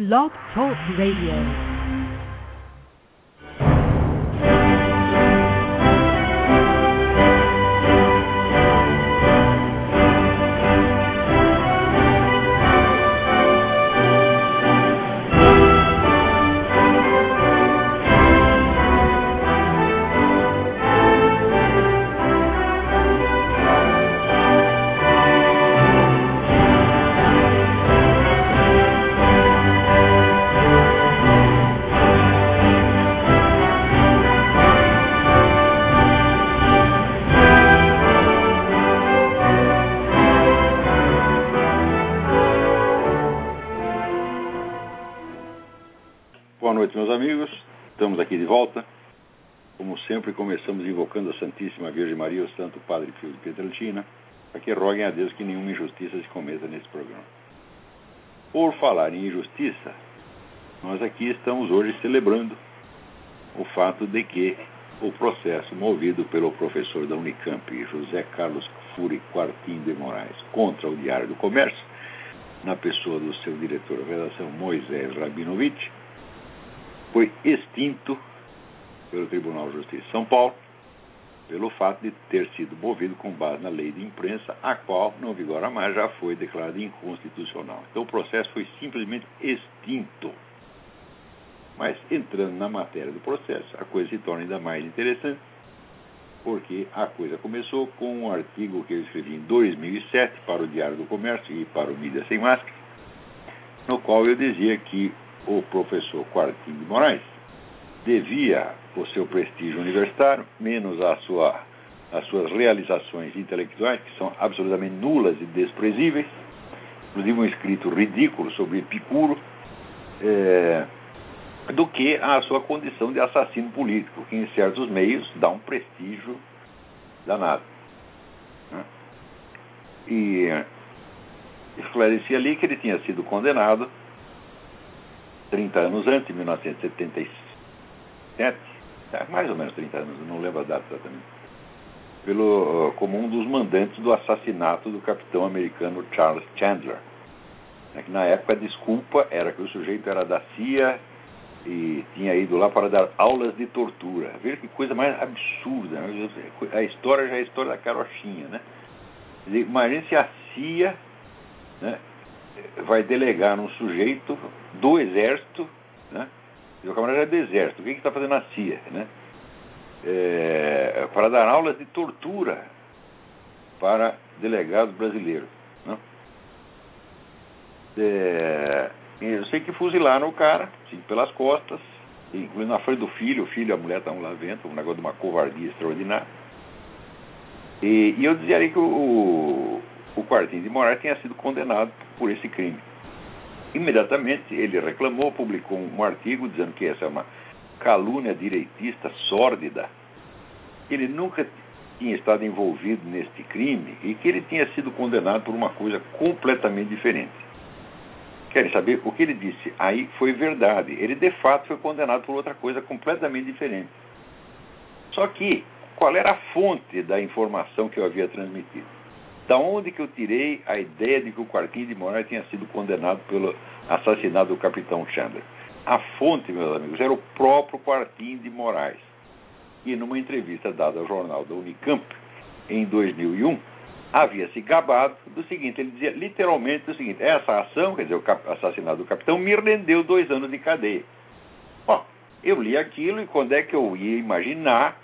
Blog Talk Radio. Que roguem a Deus que nenhuma injustiça se cometa nesse programa. Por falar em injustiça, nós aqui estamos hoje celebrando o fato de que o processo movido pelo professor da Unicamp, José Carlos Furi Quartim de Moraes, contra o Diário do Comércio, na pessoa do seu diretor da redação, Moisés Rabinovich, foi extinto pelo Tribunal de Justiça de São Paulo, pelo fato de ter sido movido com base na lei de imprensa, a qual não vigora mais, já foi declarada inconstitucional. Então o processo foi simplesmente extinto. Mas entrando na matéria do processo, a coisa se torna ainda mais interessante, porque a coisa começou com um artigo que eu escrevi em 2007 para o Diário do Comércio e para o Mídia Sem Máscara, no qual eu dizia que o professor Quartim de Moraes devia o seu prestígio universitário, menos a sua, as suas realizações intelectuais, que são absolutamente nulas e desprezíveis, inclusive um escrito ridículo sobre Epicuro, é, do que a sua condição de assassino político, que em certos meios dá um prestígio danado. Né? E esclareci ali que ele tinha sido condenado 30 anos antes, em 1977, mais ou menos 30 anos, não lembro a data exatamente, pelo, como um dos mandantes do assassinato do capitão americano Charles Chandler. É que na época a desculpa era que o sujeito era da CIA e tinha ido lá para dar aulas de tortura. Veja que coisa mais absurda. Né? A história já é a história da carochinha, né? Imagina se a CIA né, vai delegar num sujeito do exército, né? O camarada é do exército. O que está fazendo a CIA, né? É, para dar aulas de tortura para delegados brasileiros. Né? É, eu sei que fuzilaram o cara, assim, pelas costas, incluindo na frente do filho, o filho e a mulher estavam lá dentro, um negócio de uma covardia extraordinária. E, e eu dizia que o, o Quartim de Moraes tinha sido condenado por esse crime. Imediatamente ele reclamou, publicou um artigo dizendo que essa é uma calúnia direitista sórdida, ele nunca tinha estado envolvido neste crime e que ele tinha sido condenado por uma coisa completamente diferente. Querem saber? O que ele disse aí foi verdade. Ele de fato foi condenado por outra coisa completamente diferente. Só que, qual era a fonte da informação que eu havia transmitido? Da onde que eu tirei a ideia de que o Quartim de Moraes tinha sido condenado pelo assassinato do capitão Chandler? A fonte, meus amigos, era o próprio Quartim de Moraes. E numa entrevista dada ao jornal da Unicamp, em 2001, havia se gabado do seguinte: ele dizia literalmente o seguinte, essa ação, quer dizer, o assassinato do capitão, me rendeu dois anos de cadeia. Bom, eu li aquilo e quando é que eu ia imaginar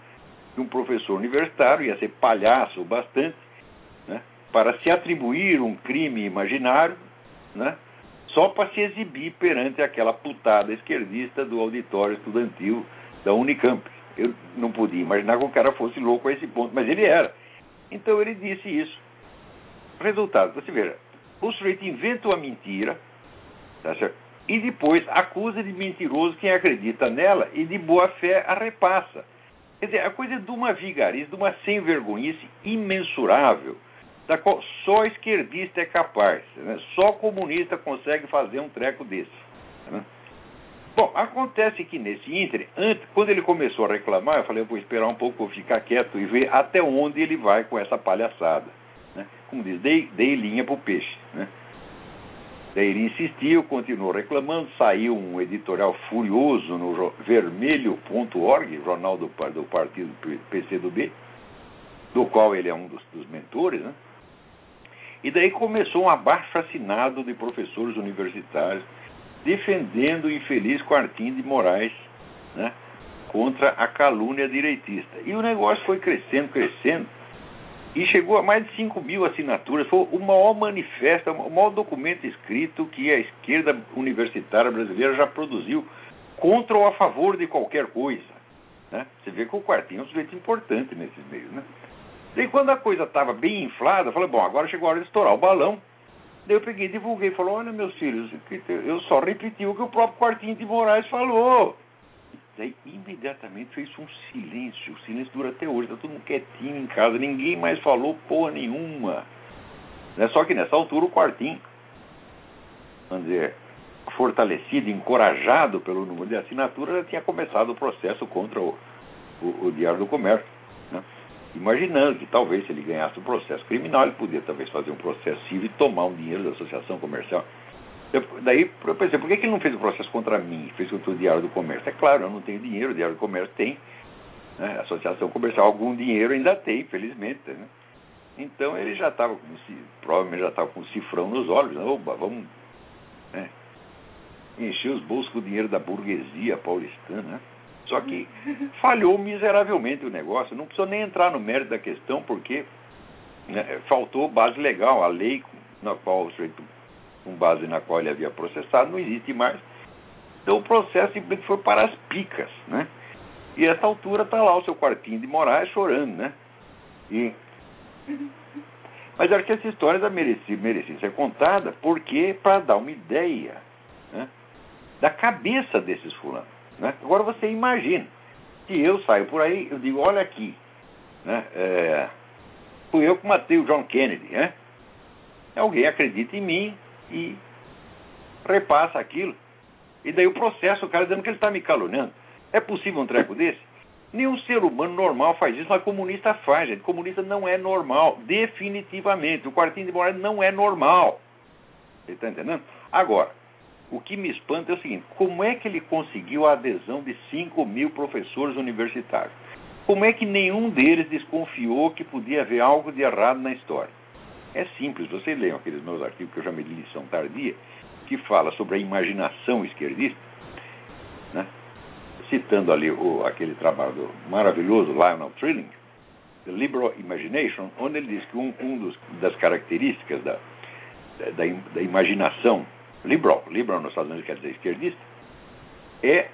que um professor universitário ia ser palhaço bastante para se atribuir um crime imaginário né, só para se exibir perante aquela putada esquerdista do auditório estudantil da Unicamp. Eu não podia imaginar que o cara fosse louco a esse ponto, mas ele era. Então ele disse isso. Resultado, você veja, o sujeito inventa uma mentira, tá certo? E depois acusa de mentiroso quem acredita nela e de boa fé a repassa. Quer dizer, a coisa é de uma vigarice, de uma sem vergonhice imensurável, da qual só esquerdista é capaz. Né? Só comunista consegue fazer um treco desse. Né? Bom, acontece que nesse ínter, antes, quando ele começou a reclamar, eu falei, eu vou esperar um pouco, vou ficar quieto e ver até onde ele vai com essa palhaçada. Né? Como diz, dei, dei linha para o peixe. Né? Daí ele insistiu, continuou reclamando, saiu um editorial furioso no vermelho.org, jornal do, do partido PCdoB, do qual ele é um dos, dos mentores, né? E daí começou um abaixo assinado de professores universitários defendendo o infeliz Quartim de Moraes né, contra a calúnia direitista. E o negócio foi crescendo, crescendo, e chegou a mais de 5 mil assinaturas. Foi o maior manifesto, o maior documento escrito que a esquerda universitária brasileira já produziu contra ou a favor de qualquer coisa. Né? Você vê que o Quartinho é um sujeito importante nesses meios. Né? E quando a coisa estava bem inflada, eu falei, bom, agora chegou a hora de estourar o balão. Daí eu peguei, divulguei, falou, olha meus filhos, eu só repeti o que o próprio Quartinho de Moraes falou. Daí imediatamente fez um silêncio. O silêncio dura até hoje. Está todo mundo quietinho em casa. Ninguém mais falou porra nenhuma. Né? Só que nessa altura o quartinho, vamos dizer, fortalecido, encorajado pelo número de assinaturas, já tinha começado o processo contra o, o, o Diário do Comércio. Imaginando que talvez se ele ganhasse o processo criminal, ele podia talvez fazer um processo civil e tomar um dinheiro da associação comercial. Eu, daí eu pensei, por que, que ele não fez o processo contra mim, fez contra o Diário do Comércio? É claro, eu não tenho dinheiro, o Diário do Comércio tem, né? a Associação Comercial algum dinheiro ainda tem, felizmente. Né? Então ele já estava, provavelmente já estava com um cifrão nos olhos, né? Oba, vamos né? encher os bolsos com o dinheiro da burguesia paulistana. Né? Só que falhou miseravelmente o negócio, não precisou nem entrar no mérito da questão, porque né, faltou base legal, a lei na qual o sujeito com base na qual ele havia processado, não existe mais. Então o processo simplesmente foi para as picas, né? E a essa altura está lá o seu quartinho de Moraes chorando, né? E... Mas acho que essa história merecia, merecia ser contada porque para dar uma ideia né, da cabeça desses fulanos. Né? Agora você imagina, se eu saio por aí, eu digo, olha aqui, né, é, fui eu que matei o John Kennedy, né? Alguém acredita em mim, e repassa aquilo. E daí o processo, o cara dizendo que ele está me caluniando. É possível um treco desse? Nenhum ser humano normal faz isso, mas comunista faz, gente. Comunista não é normal, definitivamente. O quartinho de Moraes não é normal. Você está entendendo? Agora, o que me espanta é o seguinte: como é que ele conseguiu a adesão de 5 mil professores universitários? Como é que nenhum deles desconfiou que podia haver algo de errado na história? É simples, vocês leiam aqueles meus artigos que eu me li lição tardia, que fala sobre a imaginação esquerdista, né? citando ali o, aquele trabalho maravilhoso, Lionel Trilling, The Liberal Imagination, onde ele diz que um, um dos, das características da, da, da, imaginação liberal, liberal nos Estados Unidos quer dizer esquerdista, é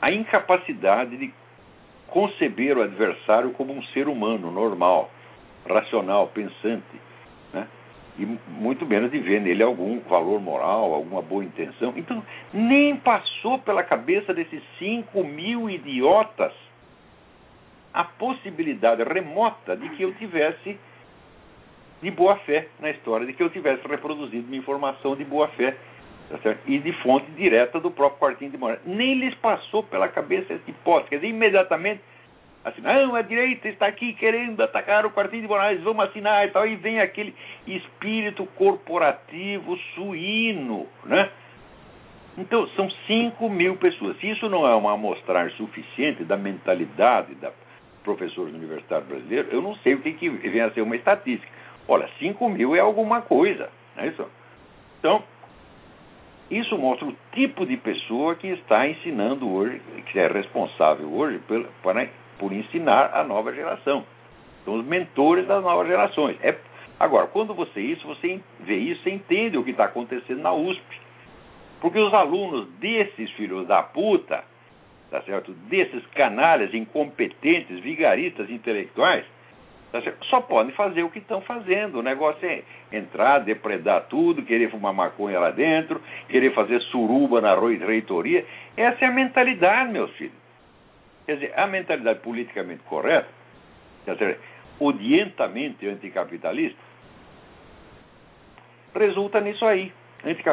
a incapacidade de conceber o adversário como um ser humano normal, racional, pensante, né? e muito menos de ver nele algum valor moral, alguma boa intenção. Então, nem passou pela cabeça desses 5 mil idiotas a possibilidade remota de que eu tivesse de boa fé na história, de que eu tivesse reproduzido uma informação de boa fé tá e de fonte direta do próprio Quartinho de Moraes. Nem lhes passou pela cabeça essa hipótese. Quer dizer, imediatamente assim, não, a direita está aqui querendo atacar o Quartinho de Moraes, vamos assinar e tal, e vem aquele espírito corporativo suíno, né? Então, são 5 mil pessoas. Se isso não é uma amostragem suficiente da mentalidade da professores universitários brasileiros, eu não sei o que, que vem a ser uma estatística. Olha, 5 mil é alguma coisa, não é isso? Então, isso mostra o tipo de pessoa que está ensinando hoje, que é responsável hoje para por ensinar a nova geração. São os mentores das novas gerações. É, agora, quando você isso, você vê isso, você entende o que está acontecendo na USP. Porque os alunos desses filhos da puta, tá certo? desses canalhas incompetentes, vigaristas intelectuais, só podem fazer o que estão fazendo. O negócio é entrar, depredar tudo, querer fumar maconha lá dentro, querer fazer suruba na reitoria. Essa é a mentalidade, meus filhos. Quer dizer, a mentalidade politicamente correta, quer dizer, odientamente anticapitalista, resulta nisso aí.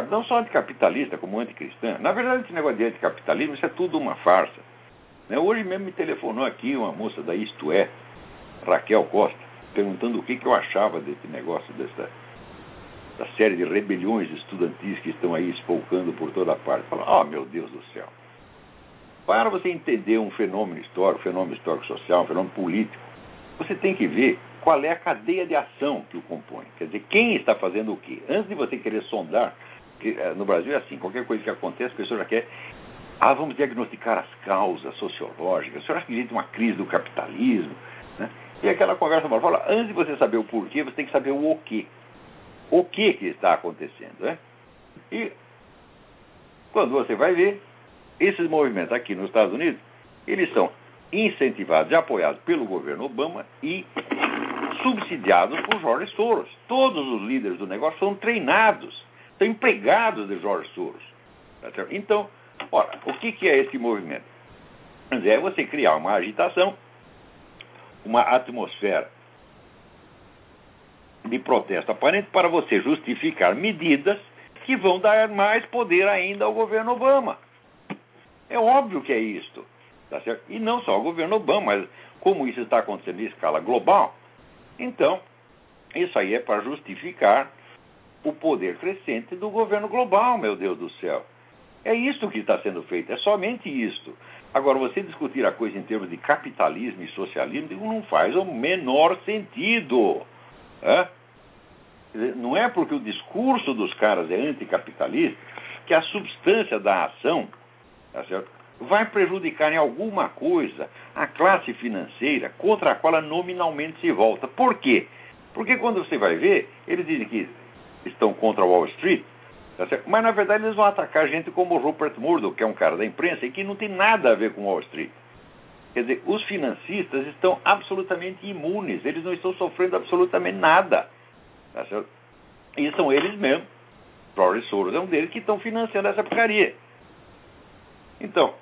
Não só anticapitalista, como anticristã. Na verdade, esse negócio de anticapitalismo, isso é tudo uma farsa. Né? Hoje mesmo me telefonou aqui uma moça da Isto É, Raquel Costa, perguntando o que, que eu achava desse negócio, dessa, da série de rebeliões estudantis que estão aí espolcando por toda parte. Fala, oh meu Deus do céu. Para você entender um fenômeno histórico, um fenômeno histórico social, um fenômeno político, você tem que ver qual é a cadeia de ação que o compõe. Quer dizer, quem está fazendo o quê? Antes de você querer sondar, que eh, no Brasil é assim, qualquer coisa que acontece, a pessoa já quer. Ah, vamos diagnosticar as causas sociológicas. Acha que existe uma crise do capitalismo? Né? E aquela conversa fala, antes de você saber o porquê, você tem que saber o quê o que, que está acontecendo. Né? E quando você vai ver, esses movimentos aqui nos Estados Unidos, eles são incentivados e apoiados pelo governo Obama e subsidiados por George Soros. Todos os líderes do negócio são treinados, são empregados de George Soros. Tá então, ora, o que, que é esse movimento? É você criar uma agitação, uma atmosfera de protesto aparente para você justificar medidas que vão dar mais poder ainda ao governo Obama. É óbvio que é isto. Tá certo? E não só ao governo Obama, mas como isso está acontecendo em escala global, então isso aí é para justificar o poder crescente do governo global, meu Deus do céu. É isso que está sendo feito, é somente isto. Agora, você discutir a coisa em termos de capitalismo e socialismo não faz o menor sentido. Não é porque o discurso dos caras é anticapitalista que a substância da ação tá vai prejudicar em alguma coisa a classe financeira contra a qual ela nominalmente se volta. Por quê? Porque quando você vai ver, eles dizem que estão contra Wall Street, tá mas na verdade eles vão atacar gente como Rupert Murdoch, que é um cara da imprensa e que não tem nada a ver com Wall Street. Quer dizer, os financistas estão absolutamente imunes, eles não estão sofrendo absolutamente nada. Tá? E são eles mesmos, George Soros é um deles, que estão financiando essa porcaria. Então,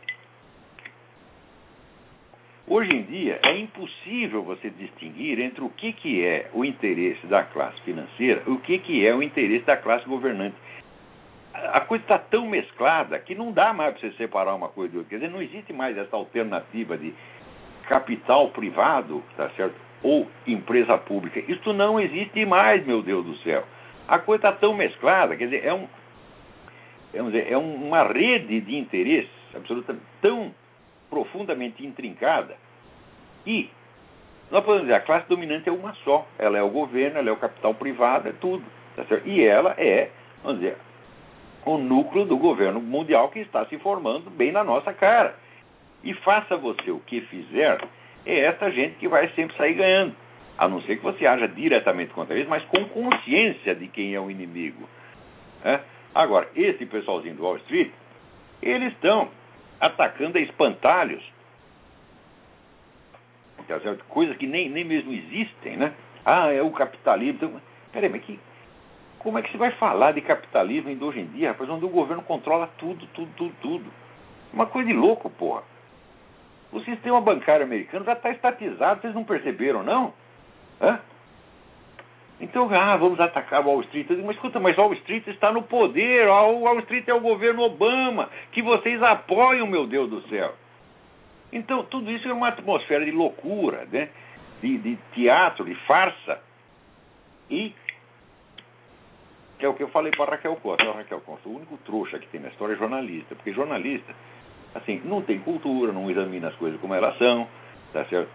hoje em dia é impossível você distinguir entre o que, que é o interesse da classe financeira e o que, que é o interesse da classe governante. A coisa está tão mesclada que não dá mais para você separar uma coisa de outra. Quer dizer, não existe mais essa alternativa de capital privado, tá certo? ou empresa pública. Isso não existe mais, meu Deus do céu. A coisa está tão mesclada, quer dizer, é, um, vamos dizer, é uma rede de interesses absolutamente tão profundamente intrincada e nós podemos dizer, a classe dominante é uma só. Ela é o governo, ela é o capital privado, é tudo. Tá e ela é, vamos dizer, o núcleo do governo mundial que está se formando bem na nossa cara. E faça você o que fizer, é essa gente que vai sempre sair ganhando. A não ser que você haja diretamente contra eles, mas com consciência de quem é o inimigo. É? Agora, esse pessoalzinho do Wall Street, eles estão atacando a espantalhos. Tá Coisas que nem, nem mesmo existem, né? Ah, é o capitalismo. Então, peraí, mas que, como é que se vai falar de capitalismo ainda hoje em dia, rapaz, onde o governo controla tudo, tudo, tudo, tudo? Uma coisa de louco, porra. O sistema bancário americano já está estatizado, vocês não perceberam, não? Hã? Então, ah, vamos atacar Wall Street. mas escuta, mas Wall Street está no poder. O Wall Street é o governo Obama, que vocês apoiam, meu Deus do céu. Então, tudo isso é uma atmosfera de loucura, né? de, de teatro, de farsa. E que é o que eu falei para Raquel Costa. Raquel Costa, o único trouxa que tem na história é jornalista, porque jornalista assim, não tem cultura, não examina as coisas como elas são, tá certo?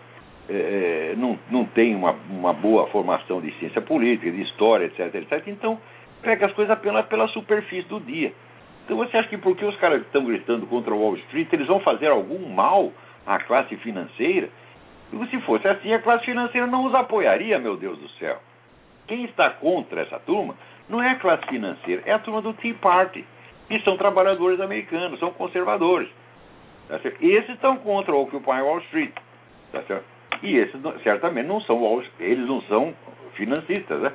É, é, não, não tem uma, uma boa formação de ciência política, de história, etc, etc. Então, pega as coisas apenas pela superfície do dia. Então você acha que porque os caras estão gritando contra Wall Street, eles vão fazer algum mal à classe financeira? Se fosse assim, a classe financeira não os apoiaria, meu Deus do céu. Quem está contra essa turma não é a classe financeira, é a turma do Tea Party, que são trabalhadores americanos, são conservadores. Tá esses estão contra o Occupy Wall Street. Tá? E esses certamente não são Wall eles não são financistas, né?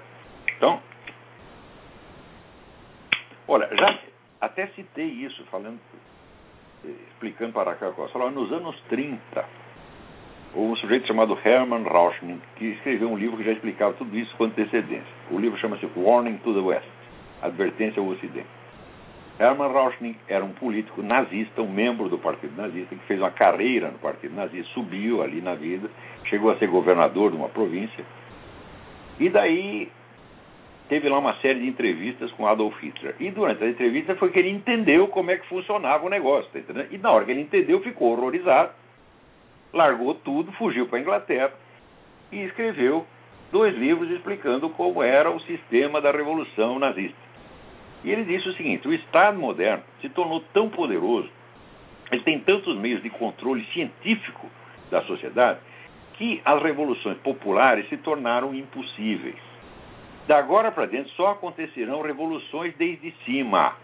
Então, olha, já até citei isso, falando, explicando para a Costa. nos anos 30, houve um sujeito chamado Hermann Rauschning que escreveu um livro que já explicava tudo isso com antecedência. O livro chama-se Warning to the West, Advertência ao Ocidente. Hermann Rauschning era um político nazista, um membro do Partido Nazista, que fez uma carreira no Partido Nazista, subiu ali na vida, chegou a ser governador de uma província. E daí teve lá uma série de entrevistas com Adolf Hitler. E durante a entrevista foi que ele entendeu como é que funcionava o negócio, tá? E na hora que ele entendeu, ficou horrorizado, largou tudo, fugiu para a Inglaterra e escreveu dois livros explicando como era o sistema da revolução nazista. E ele disse o seguinte: o Estado moderno se tornou tão poderoso, ele tem tantos meios de controle científico da sociedade, que as revoluções populares se tornaram impossíveis. Da agora para dentro só acontecerão revoluções desde cima.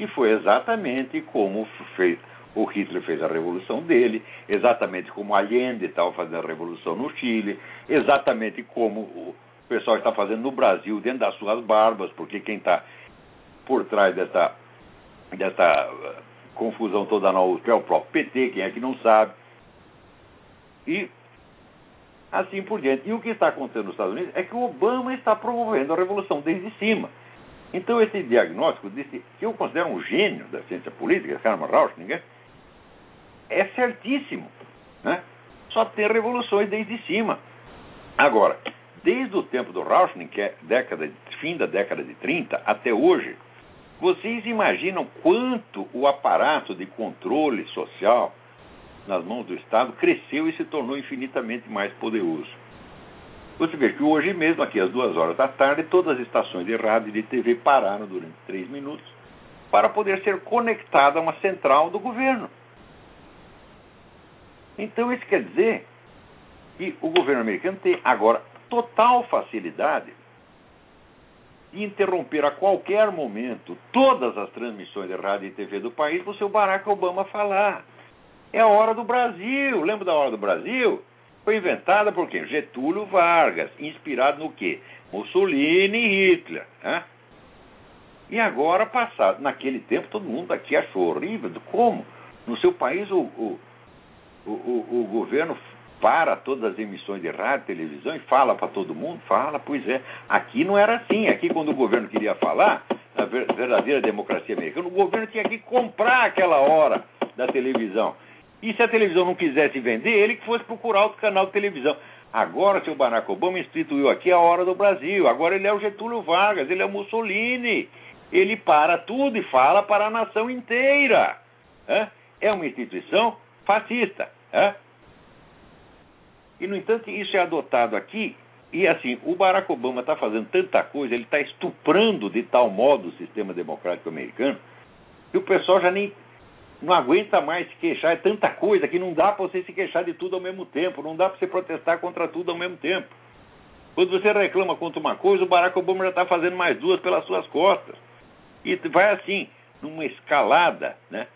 E foi exatamente como fez, o Hitler fez a revolução dele, exatamente como Allende estava fazendo a revolução no Chile, exatamente como o pessoal está fazendo no Brasil, dentro das suas barbas, porque quem está por trás dessa, dessa uh, confusão toda na USP é o próprio PT, quem é que não sabe. E assim por diante. E o que está acontecendo nos Estados Unidos é que o Obama está promovendo a revolução desde cima. Então, esse diagnóstico desse, que eu considero um gênio da ciência política, Hermann Rauschning, é certíssimo. Né? Só tem revoluções desde cima. Agora, desde o tempo do Rauschning, que é década, fim da década de 30, até hoje, vocês imaginam quanto o aparato de controle social nas mãos do Estado cresceu e se tornou infinitamente mais poderoso. Você vê que hoje mesmo, aqui às duas horas da tarde, todas as estações de rádio e de TV pararam durante três minutos para poder ser conectada a uma central do governo. Então isso quer dizer que o governo americano tem agora total facilidade de interromper a qualquer momento todas as transmissões de rádio e TV do país para o seu Barack Obama falar. É a hora do Brasil. Lembra da hora do Brasil? Foi inventada por quem? Getúlio Vargas, inspirado no quê? Mussolini e Hitler. Né? E agora, passado, naquele tempo, todo mundo aqui achou horrível. Como? No seu país, o, o, o, o, o governo para todas as emissões de rádio, televisão e fala para todo mundo? Fala, pois é. Aqui não era assim. Aqui, quando o governo queria falar, a verdadeira democracia americana, o governo tinha que comprar aquela hora da televisão. E se a televisão não quisesse vender, ele que fosse procurar outro canal de televisão. Agora, seu Barack Obama instituiu aqui a hora do Brasil. Agora ele é o Getúlio Vargas, ele é o Mussolini. Ele para tudo e fala para a nação inteira. É uma instituição fascista. E, no entanto, isso é adotado aqui. E, assim, o Barack Obama está fazendo tanta coisa, ele está estuprando de tal modo o sistema democrático americano, que o pessoal já nem não aguenta mais se queixar, é tanta coisa que não dá para você se queixar de tudo ao mesmo tempo, não dá para você protestar contra tudo ao mesmo tempo. Quando você reclama contra uma coisa, o Barack Obama já está fazendo mais duas pelas suas costas. E vai assim, numa escalada né,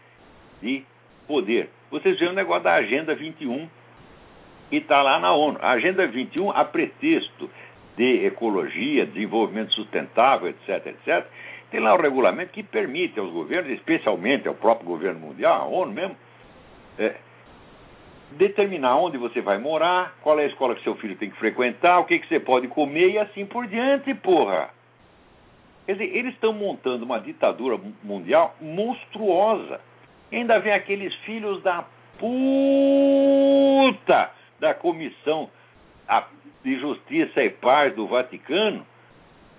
de poder. Vocês veem o negócio da Agenda 21 e está lá na ONU. A Agenda 21, a pretexto de ecologia, desenvolvimento sustentável, etc., etc., tem lá o regulamento que permite aos governos, especialmente ao próprio governo mundial, a ONU mesmo, é, determinar onde você vai morar, qual é a escola que seu filho tem que frequentar, o que, que você pode comer e assim por diante, porra. Quer dizer, eles estão montando uma ditadura mundial monstruosa. E ainda vem aqueles filhos da puta da Comissão de Justiça e Paz do Vaticano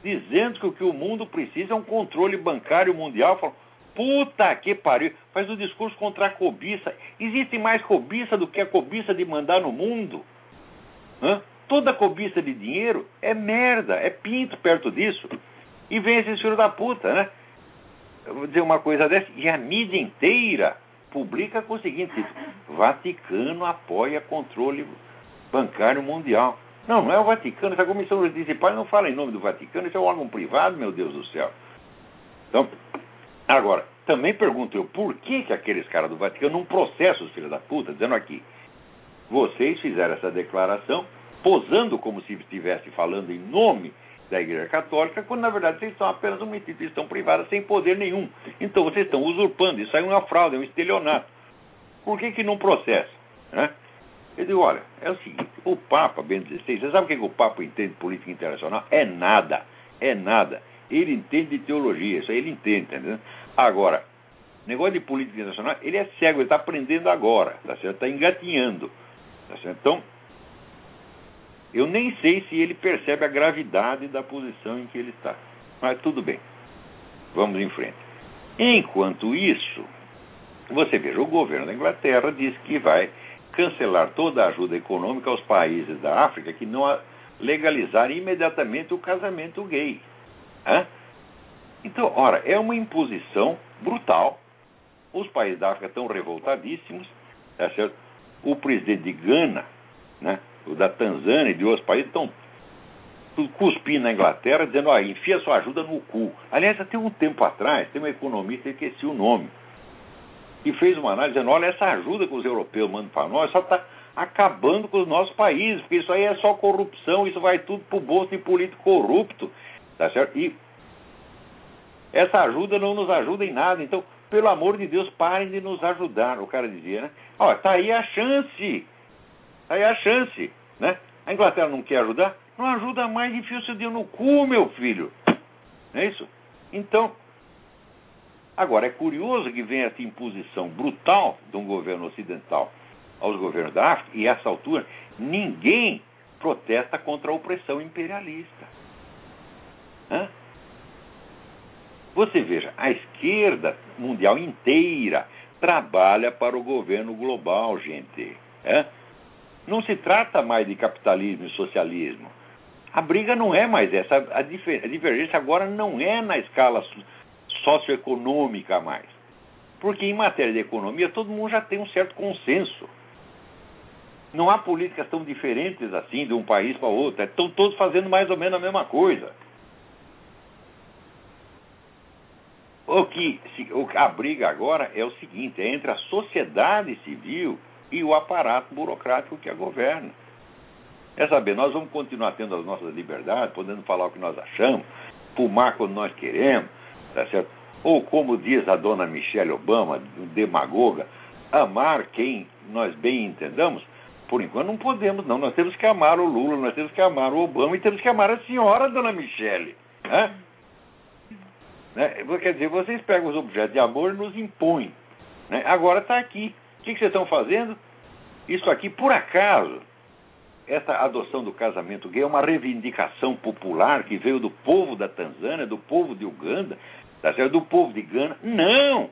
dizendo que o que o mundo precisa é um controle bancário mundial. Falam, puta que pariu, faz um discurso contra a cobiça. Existe mais cobiça do que a cobiça de mandar no mundo? Hã? Toda cobiça de dinheiro é merda, é pinto perto disso. E vem esses filhos da puta, né? Eu vou dizer uma coisa dessa, e a mídia inteira publica com o seguinte título: Vaticano apoia controle bancário mundial. Não, não é o Vaticano. Essa comissão municipal não fala em nome do Vaticano, isso é um órgão privado, meu Deus do céu. Então, agora, também pergunto eu, por que, que aqueles caras do Vaticano não processam os filhos da puta, dizendo aqui, vocês fizeram essa declaração posando como se estivesse falando em nome da Igreja Católica, quando na verdade vocês são apenas uma instituição privada sem poder nenhum. Então vocês estão usurpando, isso aí é uma fraude, é um estelionato. Por que, que não processa? Né? Eu digo, olha, é o seguinte, o Papa Bento XVI, você sabe o que, que o Papa entende de política internacional? É nada, é nada. Ele entende de teologia, isso aí ele entende, entendeu? Agora, negócio de política internacional, ele é cego, ele está aprendendo agora, tá? Está engatinhando, tá certo? Então, Eu nem sei se ele percebe a gravidade da posição em que ele está. Mas tudo bem. Vamos em frente. Enquanto isso, você veja, o governo da Inglaterra diz que vai cancelar toda a ajuda econômica aos países da África que não legalizarem imediatamente o casamento gay. Hã? Então, ora, é uma imposição brutal. Os países da África estão revoltadíssimos. Tá? O presidente de Gana, né, da Tanzânia e de outros países estão cuspindo na Inglaterra, dizendo, ó, enfia sua ajuda no cu. Aliás, até um tempo atrás, tem um economista, esqueci o nome, que fez uma análise dizendo, olha, essa ajuda que os europeus mandam para nós só está acabando com os nossos países, porque isso aí é só corrupção, isso vai tudo para o bolso de político corrupto, tá certo? E essa ajuda não nos ajuda em nada, então, pelo amor de Deus, parem de nos ajudar, o cara dizia, né? Ó, tá aí a chance, aí a chance, né? A Inglaterra não quer ajudar? Não ajuda mais, enfia o seu dedo no cu, meu filho. Não é isso? Então, agora, é curioso que venha essa imposição brutal de um governo ocidental aos governos da África, e a essa altura, ninguém protesta contra a opressão imperialista. Hã? Você veja, a esquerda mundial inteira trabalha para o governo global, gente. Hã? Não se trata mais de capitalismo e socialismo. A briga não é mais essa. A, divergência agora não é na escala socioeconômica mais. Porque em matéria de economia todo mundo já tem um certo consenso. Não há políticas tão diferentes assim de um país para outro. Estão todos fazendo mais ou menos a mesma coisa. O que a briga agora é o seguinte: é entre a sociedade civil e o aparato burocrático que a governa. É saber, nós vamos continuar tendo as nossas liberdades, podendo falar o que nós achamos, fumar quando nós queremos, tá certo? Ou como diz a dona Michelle Obama, demagoga, amar quem nós bem entendamos, por enquanto não podemos, não. Nós temos que amar o Lula, nós temos que amar o Obama e temos que amar a senhora, dona Michelle. Né? Né? Quer dizer, vocês pegam os objetos de amor e nos impõem. Né? Agora está aqui. O que, que vocês estão fazendo? Isso aqui, por acaso, essa adoção do casamento gay é uma reivindicação popular que veio do povo da Tanzânia, do povo de Uganda, tá do povo de Gana. Não!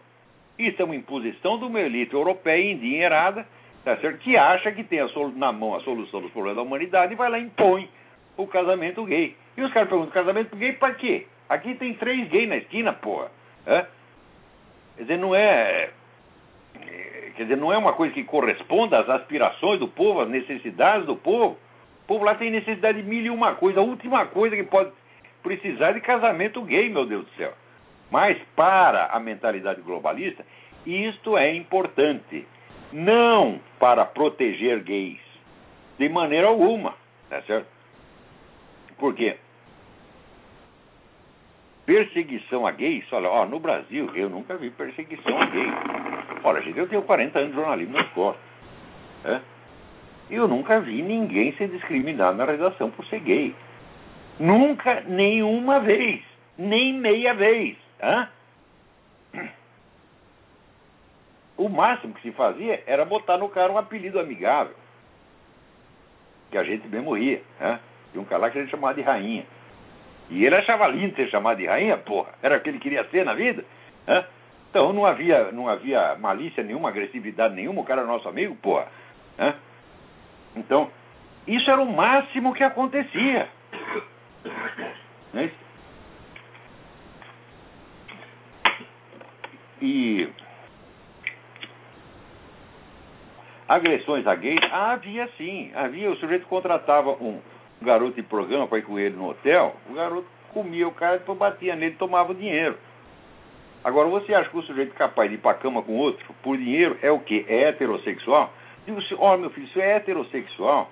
Isso é uma imposição de uma elite europeia endinheirada, tá certo? que acha que tem na mão a solução dos problemas da humanidade e vai lá e impõe o casamento gay. E os caras perguntam: casamento gay para quê? Aqui tem três gays na esquina, porra. É? Quer dizer, não é Quer dizer, não é uma coisa que corresponda às aspirações do povo, às necessidades do povo. O povo lá tem necessidade de mil e uma coisa. A última coisa que pode precisar é de casamento gay, meu Deus do céu. Mas para a mentalidade globalista, isto é importante. Não para proteger gays. De maneira alguma. Tá certo? Por quê? Perseguição a gays, olha, ó, no Brasil eu nunca vi perseguição a gays. Olha, gente, eu tenho 40 anos de jornalismo na escola. É? Eu nunca vi ninguém ser discriminado na redação por ser gay. Nunca, nenhuma vez. Nem meia vez. O máximo que se fazia era botar no cara um apelido amigável. Que a gente mesmo ria. Hã? E um cara lá que a gente chamava de rainha. E ele achava lindo ser chamado de rainha, porra. Era o que ele queria ser na vida. Né? Então não havia, não havia malícia nenhuma, agressividade nenhuma, o cara era nosso amigo, porra. Né? Então, isso era o máximo que acontecia. Né? E agressões a gays, havia sim. Havia, o sujeito contratava um, um garoto de programa para ir com ele no hotel, o garoto comia o cara, depois batia nele e tomava o dinheiro. Agora, você acha que o sujeito capaz de ir para cama com outro por dinheiro é o quê? É heterossexual? Digo assim, ó, oh, meu filho, isso é heterossexual.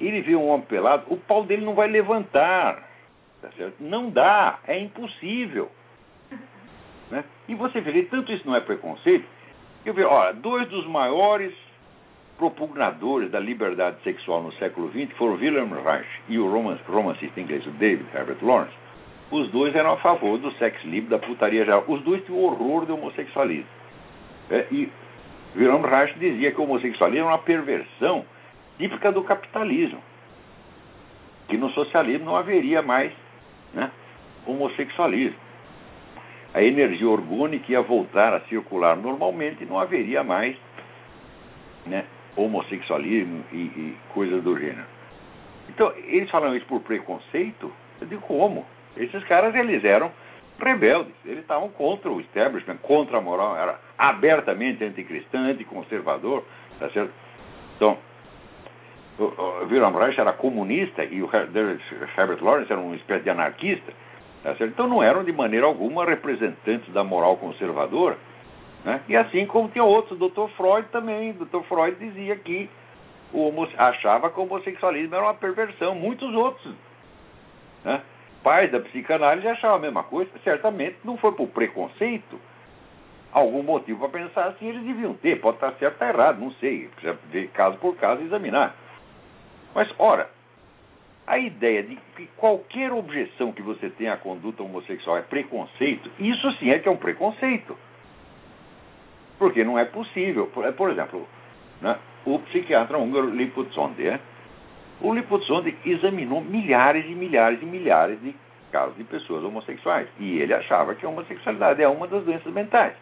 Ele vê um homem pelado, o pau dele não vai levantar. Tá certo? Não dá, é impossível. Né? E você vê, tanto isso não é preconceito, eu vejo, olha, dois dos maiores propugnadores da liberdade sexual no século XX foram Wilhelm Reich e o romancista inglês David Herbert Lawrence. Os dois eram a favor do sexo livre, da putaria geral. Os dois tinham horror do homossexualismo. É, e Wilhelm Reich dizia que o homossexualismo era uma perversão típica do capitalismo. Que no socialismo não haveria mais né, homossexualismo. A energia orgânica ia voltar a circular normalmente e não haveria mais né, homossexualismo e, e coisas do gênero. Então, eles falam isso por preconceito? Eu digo, como? Esses caras, eles eram rebeldes. Eles estavam contra o establishment, contra a moral, era abertamente anticristão, anticonservador, tá certo? Então, o Wilhelm Reich era comunista e o Herbert Lawrence era uma espécie de anarquista, tá certo? Então não eram de maneira alguma representantes da moral conservadora, né? E assim como tinha outros, o Dr. Freud também, o Dr. Freud dizia que o homo, achava que o homossexualismo era uma perversão, muitos outros, né? pais da psicanálise achavam a mesma coisa, certamente não foi por preconceito, algum motivo para pensar assim eles deviam ter, pode estar certo ou errado, não sei, precisa ver caso por caso examinar. Mas, ora, a ideia de que qualquer objeção que você tenha à conduta homossexual é preconceito, isso sim é que é um preconceito. Porque não é possível. Por, por exemplo, né, o psiquiatra húngaro Liputzonde, é? O Liputzonde examinou milhares e milhares e milhares de casos de pessoas homossexuais. E ele achava que a homossexualidade é uma das doenças mentais.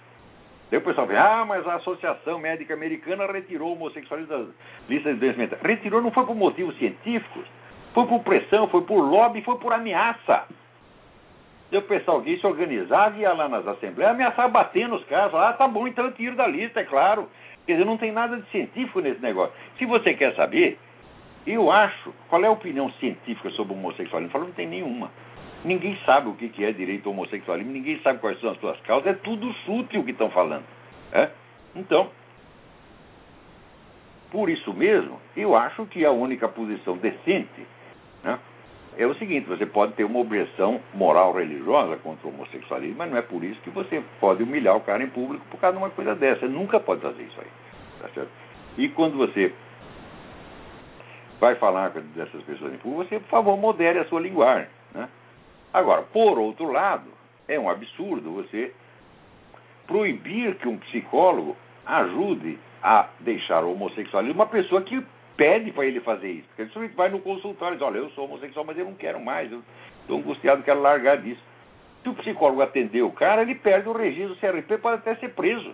Daí o pessoal vem, ah, mas a Associação Médica Americana retirou o homossexualismo das listas de doenças mentais. Retirou não foi por motivos científicos, foi por pressão, foi por lobby, foi por ameaça. O pessoal alguém se organizava ia lá nas assembleias, ameaçava bater nos caras, ah, tá bom, então eu tiro da lista, é claro. Quer dizer, não tem nada de científico nesse negócio. Se você quer saber, eu acho, qual é a opinião científica sobre o homossexualismo? Eu falo, não tem nenhuma. Ninguém sabe o que é direito ao homossexualismo, ninguém sabe quais são as suas causas, é tudo chute o que estão falando. É? Então, por isso mesmo, eu acho que a única posição decente né, é o seguinte: você pode ter uma objeção moral religiosa contra o homossexualismo, mas não é por isso que você pode humilhar o cara em público por causa de uma coisa dessa. Você nunca pode fazer isso aí. Tá certo? E quando você vai falar dessas pessoas em público, você, por favor, modere a sua linguagem. Né? Agora, por outro lado, é um absurdo você proibir que um psicólogo ajude a deixar o homossexualismo uma pessoa que pede para ele fazer isso. Porque ele vai no consultório e diz, olha, eu sou homossexual, mas eu não quero mais, eu estou angustiado, quero largar disso. Se o psicólogo atender o cara, ele perde o registro do CRP, pode até ser preso.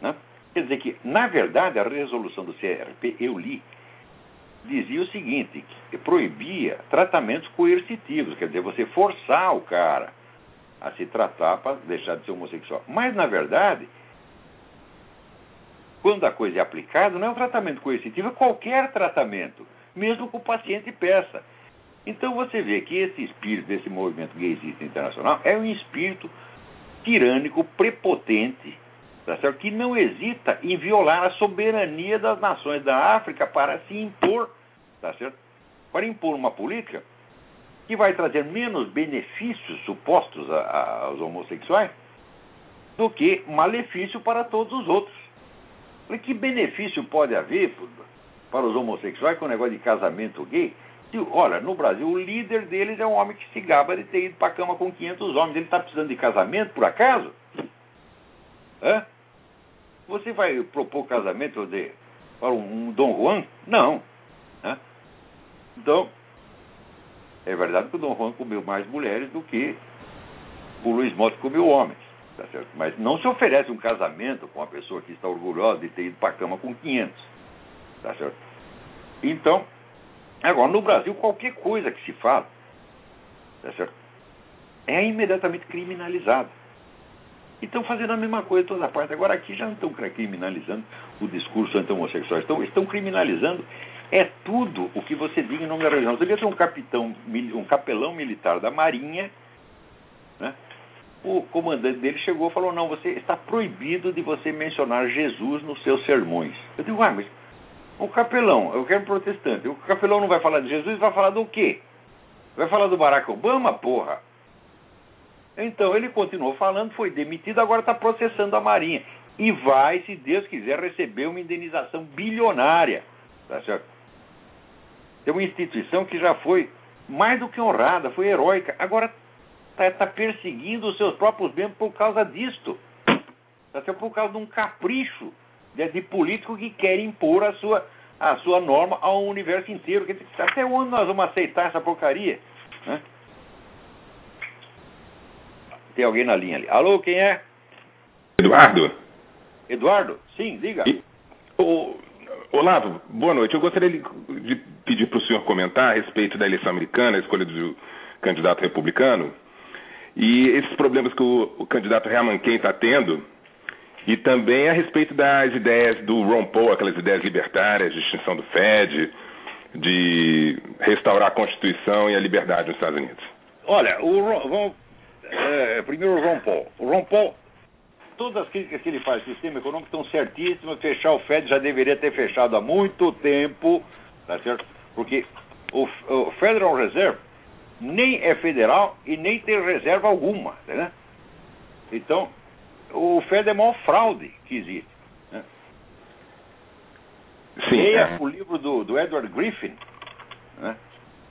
Né? Quer dizer que, na verdade, a resolução do CRP, eu li, dizia o seguinte, proibia tratamentos coercitivos, quer dizer, você forçar o cara a se tratar para deixar de ser homossexual. Mas, na verdade, quando a coisa é aplicada, não é um tratamento coercitivo, é qualquer tratamento, mesmo que o paciente peça. Então você vê que esse espírito desse movimento gaysista internacional é um espírito tirânico, prepotente, tá certo? que não hesita em violar a soberania das nações da África para se impor, tá certo? para impor uma política que vai trazer menos benefícios supostos a, a, aos homossexuais do que malefício para todos os outros. Falei, que benefício pode haver para os homossexuais com o negócio de casamento gay? olha, no Brasil, o líder deles é um homem que se gaba de ter ido para a cama com 500 homens. Ele está precisando de casamento, por acaso? Hã? Você vai propor casamento de, para um, um Dom Juan? Não. Hã? Então, é verdade que o Dom Juan comeu mais mulheres do que o Luiz Motta comeu homens. Tá certo? Mas não se oferece um casamento com uma pessoa que está orgulhosa de ter ido para a cama com 500. Tá certo? Então, agora, no Brasil, qualquer coisa que se fala, tá certo? é imediatamente criminalizado. E estão fazendo a mesma coisa toda parte. Agora, aqui já não estão criminalizando o discurso anti-homossexual, estão, estão criminalizando é tudo o que você diga em nome da religião. Você devia ter um capitão, um capelão militar da Marinha? O comandante dele chegou e falou: Não, você está proibido de você mencionar Jesus nos seus sermões. Eu digo: Ah, mas o capelão, eu quero protestante. O capelão não vai falar de Jesus, vai falar do quê? Vai falar do Barack Obama, porra? Então ele continuou falando, foi demitido, agora está processando a Marinha. E vai, se Deus quiser, receber uma indenização bilionária. Tá certo? Tem uma instituição que já foi mais do que honrada, foi heróica. Agora está tá perseguindo os seus próprios membros por causa disto. Está por causa de um capricho de, de, político que quer impor a sua a sua norma ao universo inteiro. Até onde nós vamos aceitar essa porcaria? Né? Tem alguém na linha ali. Alô, quem é? Eduardo? Eduardo? Sim, diga. E, o, Olavo, boa noite. Eu gostaria de pedir para o senhor comentar a respeito da eleição americana, a escolha do candidato republicano, e esses problemas que o, o candidato Herman Cain está tendo, e também a respeito das ideias do Ron Paul, aquelas ideias libertárias de extinção do Fed, de restaurar a Constituição e a liberdade nos Estados Unidos. Olha, o Ron, vamos, é, primeiro o Ron Paul. O Ron Paul, todas as críticas que ele faz ao sistema econômico estão certíssimas. Fechar o Fed já deveria ter fechado há muito tempo, tá certo? Porque o, o Federal Reserve nem é federal e nem tem reserva alguma, né? Então, o Fed é a maior fraude que existe. Né? Sim, Leia é. o livro do, do Edward Griffin, né?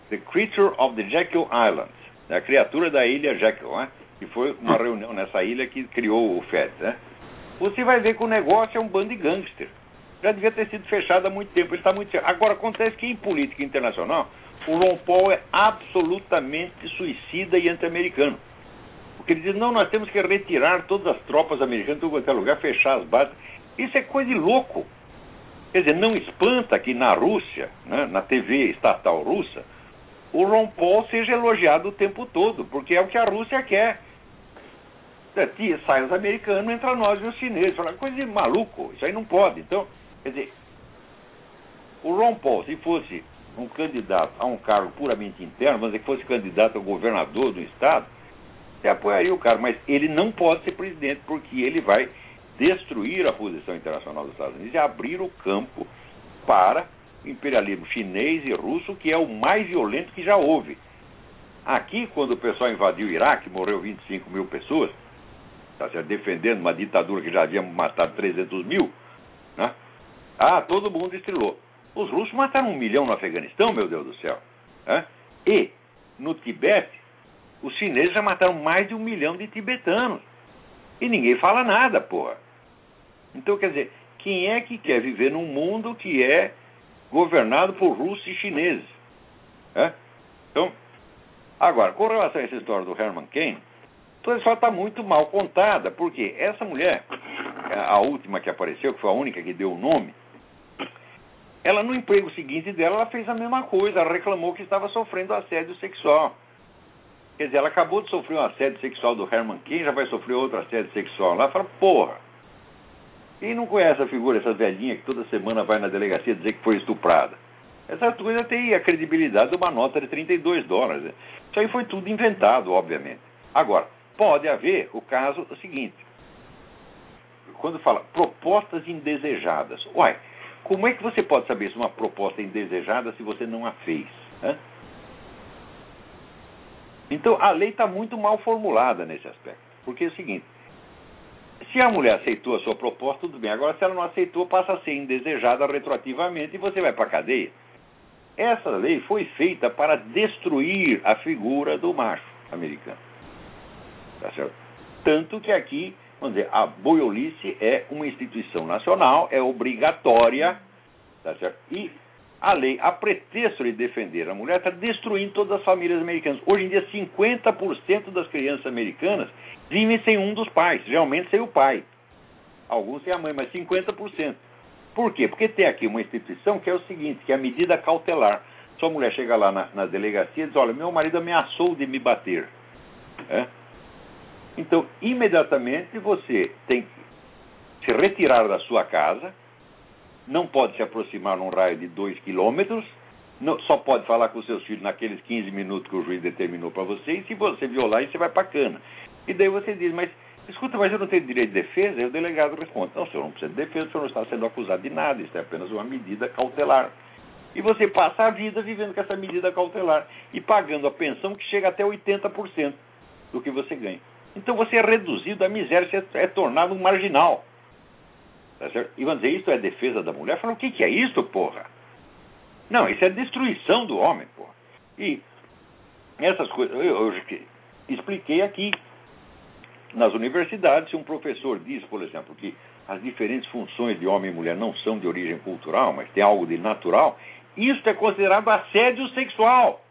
The Creature of the Jekyll Island, a criatura da ilha Jekyll, né? que foi uma reunião nessa ilha que criou o Fed. Né? Você vai ver que o negócio é um bando de gangster. Já devia ter sido fechado há muito tempo, ele está muito Agora, acontece que em política internacional, o Ron Paul é absolutamente suicida e anti-americano. Porque ele diz, não, nós temos que retirar todas as tropas americanas de qualquer lugar, fechar as bases. Isso é coisa de louco. Quer dizer, não espanta que na Rússia, né, na TV estatal russa, o Ron Paul seja elogiado o tempo todo, porque é o que a Rússia quer. Daqui Sai os americanos, entra nós e os chineses. Fala, coisa de maluco, isso aí não pode. Então, quer dizer, o Ron Paul, se fosse um candidato a um cargo puramente interno, dizer que fosse candidato a governador do estado, você apoiaria o cara, mas ele não pode ser presidente porque ele vai destruir a posição internacional dos Estados Unidos e abrir o campo para o imperialismo chinês e russo, que é o mais violento que já houve. Aqui, quando o pessoal invadiu o Iraque, morreu 25 mil pessoas, tá defendendo uma ditadura que já havia matado 300 mil, né? ah, todo mundo estrelou. Os russos mataram um milhão no Afeganistão, meu Deus do céu. Né? E, no Tibete, os chineses já mataram mais de um milhão de tibetanos. E ninguém fala nada, porra. Então, quer dizer, quem é que quer viver num mundo que é governado por russos e chineses? Então, agora, com relação a essa história do Herman Cain, toda essa está muito mal contada, porque essa mulher, a última que apareceu, que foi a única que deu o nome, ela no emprego seguinte dela, ela fez a mesma coisa, ela reclamou que estava sofrendo assédio sexual. Quer dizer, ela acabou de sofrer um assédio sexual do Herman Cain, já vai sofrer outro assédio sexual lá, fala, porra. Quem não conhece a figura, essa velhinha que toda semana vai na delegacia dizer que foi estuprada? Essa coisa tem a credibilidade de uma nota de 32 dólares. né? Isso aí foi tudo inventado, obviamente. Agora, pode haver o caso seguinte. Quando fala propostas indesejadas. Uai, como é que você pode saber se uma proposta é indesejada se você não a fez? Né? Então, a lei está muito mal formulada nesse aspecto. Porque é o seguinte: se a mulher aceitou a sua proposta, tudo bem. Agora, se ela não aceitou, passa a ser indesejada retroativamente e você vai para a cadeia. Essa lei foi feita para destruir a figura do macho americano. Tá certo? Tanto que aqui, vamos dizer, a boiolice é uma instituição nacional, é obrigatória, tá certo? E a lei, a pretexto de defender a mulher, está destruindo todas as famílias americanas. Hoje em dia, 50% das crianças americanas vivem sem um dos pais, geralmente sem o pai. Alguns sem a mãe, mas 50%. Por quê? Porque tem aqui uma instituição que é o seguinte, que é a medida cautelar. Sua mulher chega lá na, na delegacia e diz, olha, meu marido ameaçou de me bater. É? Então, imediatamente você tem que se retirar da sua casa, não pode se aproximar num raio de 2 quilômetros, não, só pode falar com seus filhos naqueles 15 minutos que o juiz determinou para você, e se você violar, você vai para cana. E daí você diz, mas escuta, mas eu não tenho direito de defesa? E o delegado responde, não, senhor não precisa de defesa, o senhor não está sendo acusado de nada, isso é apenas uma medida cautelar. E você passa a vida vivendo com essa medida cautelar e pagando a pensão que chega até 80% do que você ganha. Então você é reduzido à miséria, você é tornado um marginal. Tá certo? E vamos dizer, isso é defesa da mulher? Fala, o que, que é isso, porra? Não, isso é destruição do homem, porra. E essas coisas, eu, eu expliquei aqui nas universidades, se um professor diz, por exemplo, que as diferentes funções de homem e mulher não são de origem cultural, mas tem algo de natural, isso é considerado assédio sexual.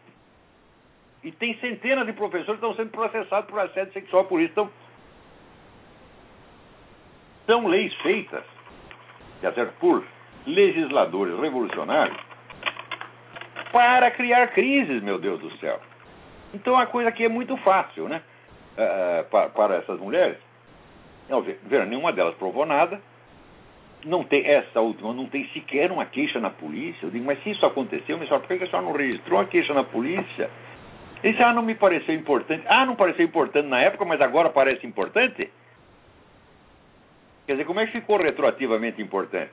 E tem centenas de professores que estão sendo processados por assédio sexual por isso. Então, são leis feitas, por legisladores revolucionários para criar crises, meu Deus do céu. Então a coisa aqui é muito fácil, né? Uh, para, para, essas mulheres. Não, ver, nenhuma delas provou nada. Não tem, essa última não tem sequer uma queixa na polícia. Eu digo, mas se isso aconteceu, me por que a senhora não registrou uma queixa na polícia? Disse, ah, não me pareceu importante. Ah, não pareceu importante na época, mas agora parece importante? Quer dizer, como é que ficou retroativamente importante?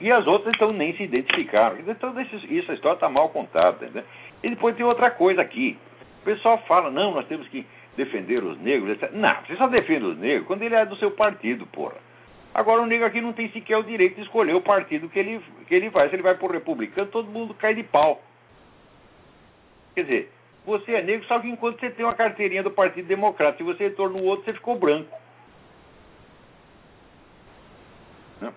E as outras então nem se identificaram. Então, isso, a história está mal contada. Né? E depois tem outra coisa aqui. O pessoal fala, não, nós temos que defender os negros. Não, você só defende os negros quando ele é do seu partido, porra. Agora o negro aqui não tem sequer o direito de escolher o partido que ele, que ele vai. Se ele vai por republicano, todo mundo cai de pau. Quer dizer, você é negro, só que enquanto você tem uma carteirinha do Partido Democrata, se você torna o outro, você ficou branco. Né?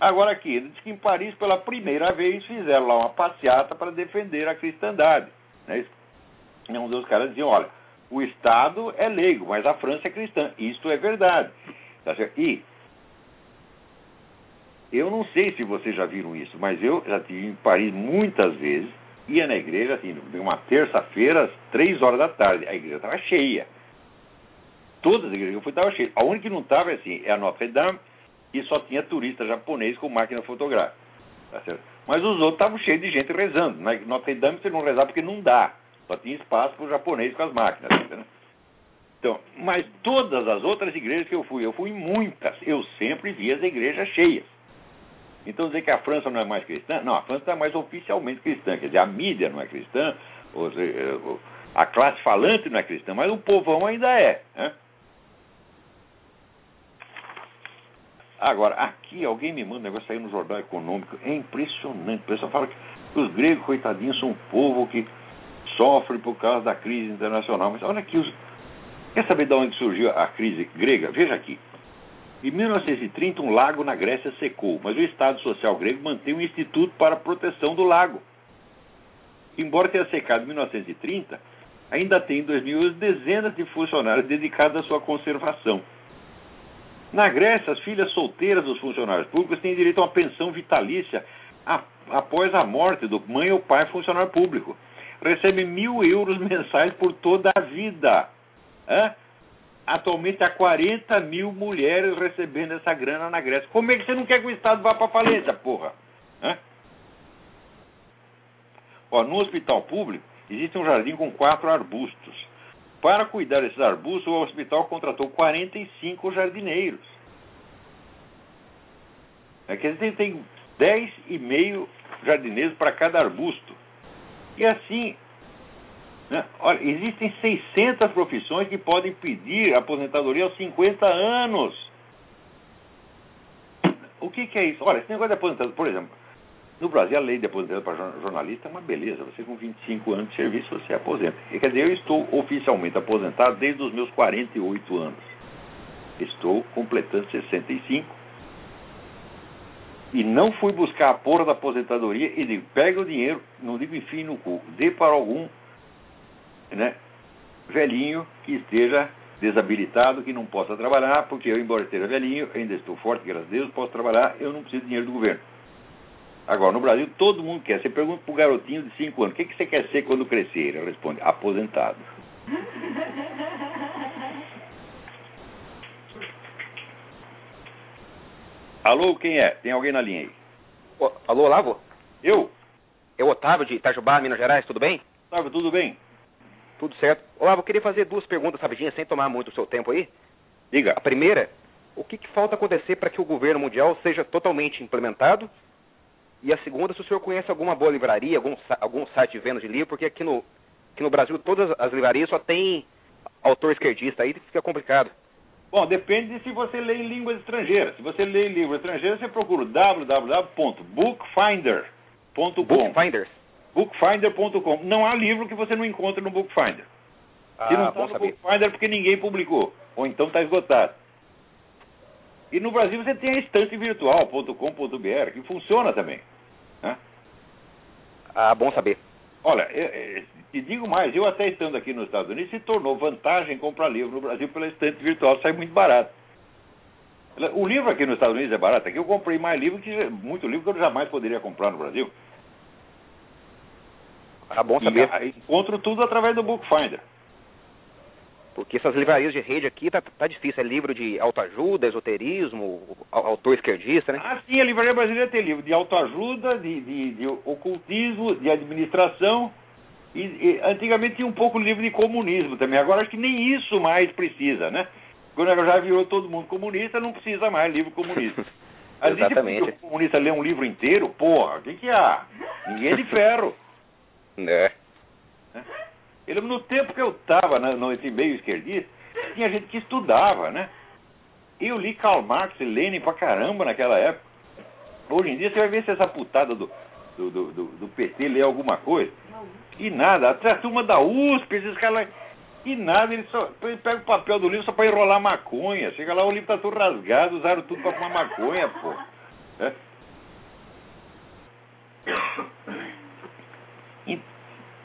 Agora aqui, ele diz que em Paris, pela primeira vez, fizeram lá uma passeata para defender a cristandade. Né? E um dos caras diziam, olha, o Estado é leigo, mas a França é cristã. Isto é verdade. Tá e eu não sei se vocês já viram isso, mas eu já estive em Paris muitas vezes ia na igreja, assim, uma terça-feira, às três horas da tarde. A igreja estava cheia. Todas as igrejas que eu fui estavam cheias. A única que não estava, assim, é a Notre Dame, e só tinha turista japonês com máquina fotográfica. Tá Mas os outros estavam cheios de gente rezando. Na Notre Dame você não rezar porque não dá. Só tinha espaço para o japonês com as máquinas. Tá então, mas todas as outras igrejas que eu fui, eu fui em muitas, eu sempre vi as igrejas cheias. Então dizer que a França não é mais cristã, não, a França é mais oficialmente cristã, quer dizer, a mídia não é cristã, a classe falante não é cristã, mas o povão ainda é. Né? Agora, aqui alguém me manda um negócio aí no Jornal Econômico, é impressionante. O pessoal fala que os gregos, coitadinhos, são um povo que sofre por causa da crise internacional. Mas olha aqui, os... quer saber de onde surgiu a crise grega? Veja aqui. Em 1930, um lago na Grécia secou, mas o Estado Social grego mantém um instituto para a proteção do lago. Embora tenha secado em 1930, ainda tem em 2011 dezenas de funcionários dedicados à sua conservação. Na Grécia, as filhas solteiras dos funcionários públicos têm direito a uma pensão vitalícia após a morte do mãe ou pai funcionário público. Recebem mil euros mensais por toda a vida. Hã? Atualmente há 40 mil mulheres recebendo essa grana na Grécia. Como é que você não quer que o Estado vá para falência, porra? Hã? Ó, no hospital público existe um jardim com quatro arbustos. Para cuidar desses arbustos, o hospital contratou 45 jardineiros. É, quer dizer, tem 10,5 jardineiros para cada arbusto. E assim, né? Olha, existem 600 profissões que podem pedir aposentadoria aos 50 anos. O que, que é isso? Olha, esse negócio de aposentadoria, por exemplo, no Brasil a lei de aposentadoria para jornalista é uma beleza. Você com 25 anos de serviço, você aposenta. E, quer dizer, eu estou oficialmente aposentado desde os meus 48 anos. Estou completando 65 e não fui buscar a porra da aposentadoria e digo, pega o dinheiro, não digo enfim no cu, dê para algum né, velhinho que esteja desabilitado, que não possa trabalhar, porque eu, embora esteja velhinho, ainda estou forte, graças a Deus, posso trabalhar, eu não preciso de dinheiro do governo. Agora, no Brasil, todo mundo quer. Você pergunta para o garotinho de 5 anos, o que, que você quer ser quando crescer? Ele responde, aposentado. Alô, quem é? Tem alguém na linha aí? Ô, alô, Olavo? Eu? É o Otávio de Itajubá, Minas Gerais, tudo bem? Otávio, tudo bem? Tudo certo. Olavo, eu queria fazer duas perguntas rapidinhas, sem tomar muito o seu tempo aí. Diga. A primeira, o que, que falta acontecer para que o governo mundial seja totalmente implementado? E a segunda, se o senhor conhece alguma boa livraria, algum, algum site de venda de livro, porque aqui no, aqui no Brasil todas as livrarias só tem autor esquerdista, aí fica complicado. Bom, depende de se você lê em línguas estrangeiras. Se você lê em língua estrangeira, você procura www.bookfinder.com. Bookfinders? bookfinder.com. Não há livro que você não encontre no Bookfinder. Se não Ah, está no saber. Bookfinder é porque ninguém publicou, ou então está esgotado. E no Brasil você tem a estante virtual.com.br, que funciona também. né? Ah, bom saber. Olha, eu, eu, te digo mais, eu até estando aqui nos Estados Unidos, se tornou vantagem comprar livro no Brasil pela estante virtual, sai muito barato. O livro aqui nos Estados Unidos é barato, aqui eu comprei mais livro que muito livro que eu jamais poderia comprar no Brasil. Ah, bom E, saber. ah, encontro tudo através do Bookfinder. Porque essas livrarias de rede aqui tá, tá difícil. É livro de autoajuda, esoterismo, au- autor esquerdista, né? Ah, sim, a Livraria Brasileira tem livro de autoajuda, de, de, de ocultismo, de administração. E, e antigamente tinha um pouco livro de comunismo também. Agora acho que nem isso mais precisa, né? Quando já virou todo mundo comunista, não precisa mais livro comunista. Exatamente. porque o comunista lê um livro inteiro, porra, o que, que há? Ninguém é de ferro. É. Eu lembro no tempo que eu estava nesse meio esquerdista, tinha gente que estudava, né? Eu li Karl Marx e Lenin pra caramba naquela época. Hoje em dia você vai ver se essa putada do, do, do, do- do PT lê alguma coisa. E nada, até a turma da USP, esses caras lá. E nada, eles só ele pega o papel do livro só pra enrolar maconha. Chega lá, o livro tá tudo rasgado, usaram tudo pra fumar maconha, pô. É.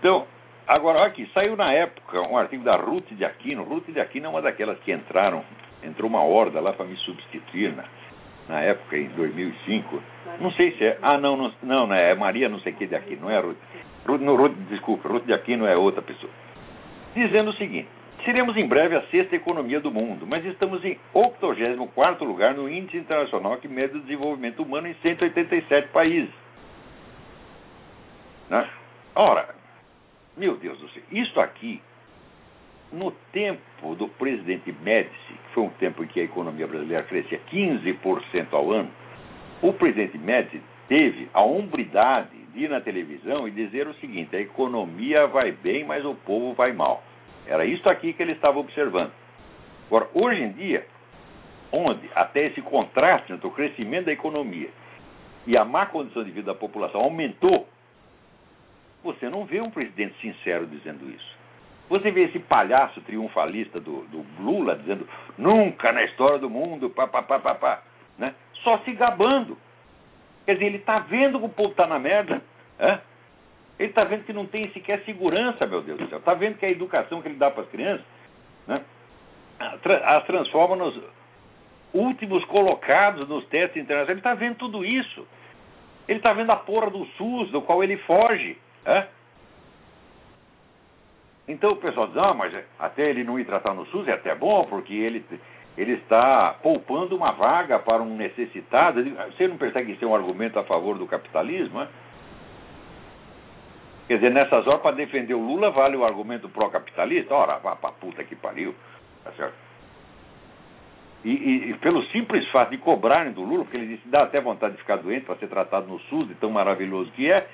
Então, agora olha aqui, saiu na época um artigo da Ruth de Aquino. Ruth de Aquino é uma daquelas que entraram, entrou uma horda lá para me substituir na, na época, em 2005. Não sei se é. Ah, não, não, não, não é, é Maria não sei que de Aquino, não é Ruth. Ruth, não, Ruth. Desculpa, Ruth de Aquino é outra pessoa. Dizendo o seguinte: seremos em breve a sexta economia do mundo, mas estamos em 84 lugar no Índice Internacional que mede o desenvolvimento humano em 187 países. Né? Ora, meu Deus do céu, isso aqui, no tempo do presidente Médici, que foi um tempo em que a economia brasileira crescia 15% ao ano, o presidente Médici teve a hombridade de ir na televisão e dizer o seguinte: a economia vai bem, mas o povo vai mal. Era isso aqui que ele estava observando. Agora, hoje em dia, onde até esse contraste entre o crescimento da economia e a má condição de vida da população aumentou, você não vê um presidente sincero dizendo isso. Você vê esse palhaço triunfalista do, do Lula dizendo nunca na história do mundo, pá, pá, pá, pá, pá, né? só se gabando. Quer dizer, ele está vendo que o povo está na merda. É? Ele está vendo que não tem sequer segurança, meu Deus do céu. Está vendo que a educação que ele dá para as crianças né, as transforma nos últimos colocados nos testes internacionais. Ele está vendo tudo isso. Ele está vendo a porra do SUS, do qual ele foge. É? Então o pessoal diz, ah, mas até ele não ir tratar no SUS é até bom, porque ele, ele está poupando uma vaga para um necessitado. Digo, Você não percebe que isso é um argumento a favor do capitalismo? É? Quer dizer, nessas horas, para defender o Lula, vale o argumento pró-capitalista? Ora, vá pra puta que pariu. Tá certo? E, e- e pelo simples fato de cobrarem do Lula, porque ele disse, dá até vontade de ficar doente para ser tratado no SUS, de tão maravilhoso que é,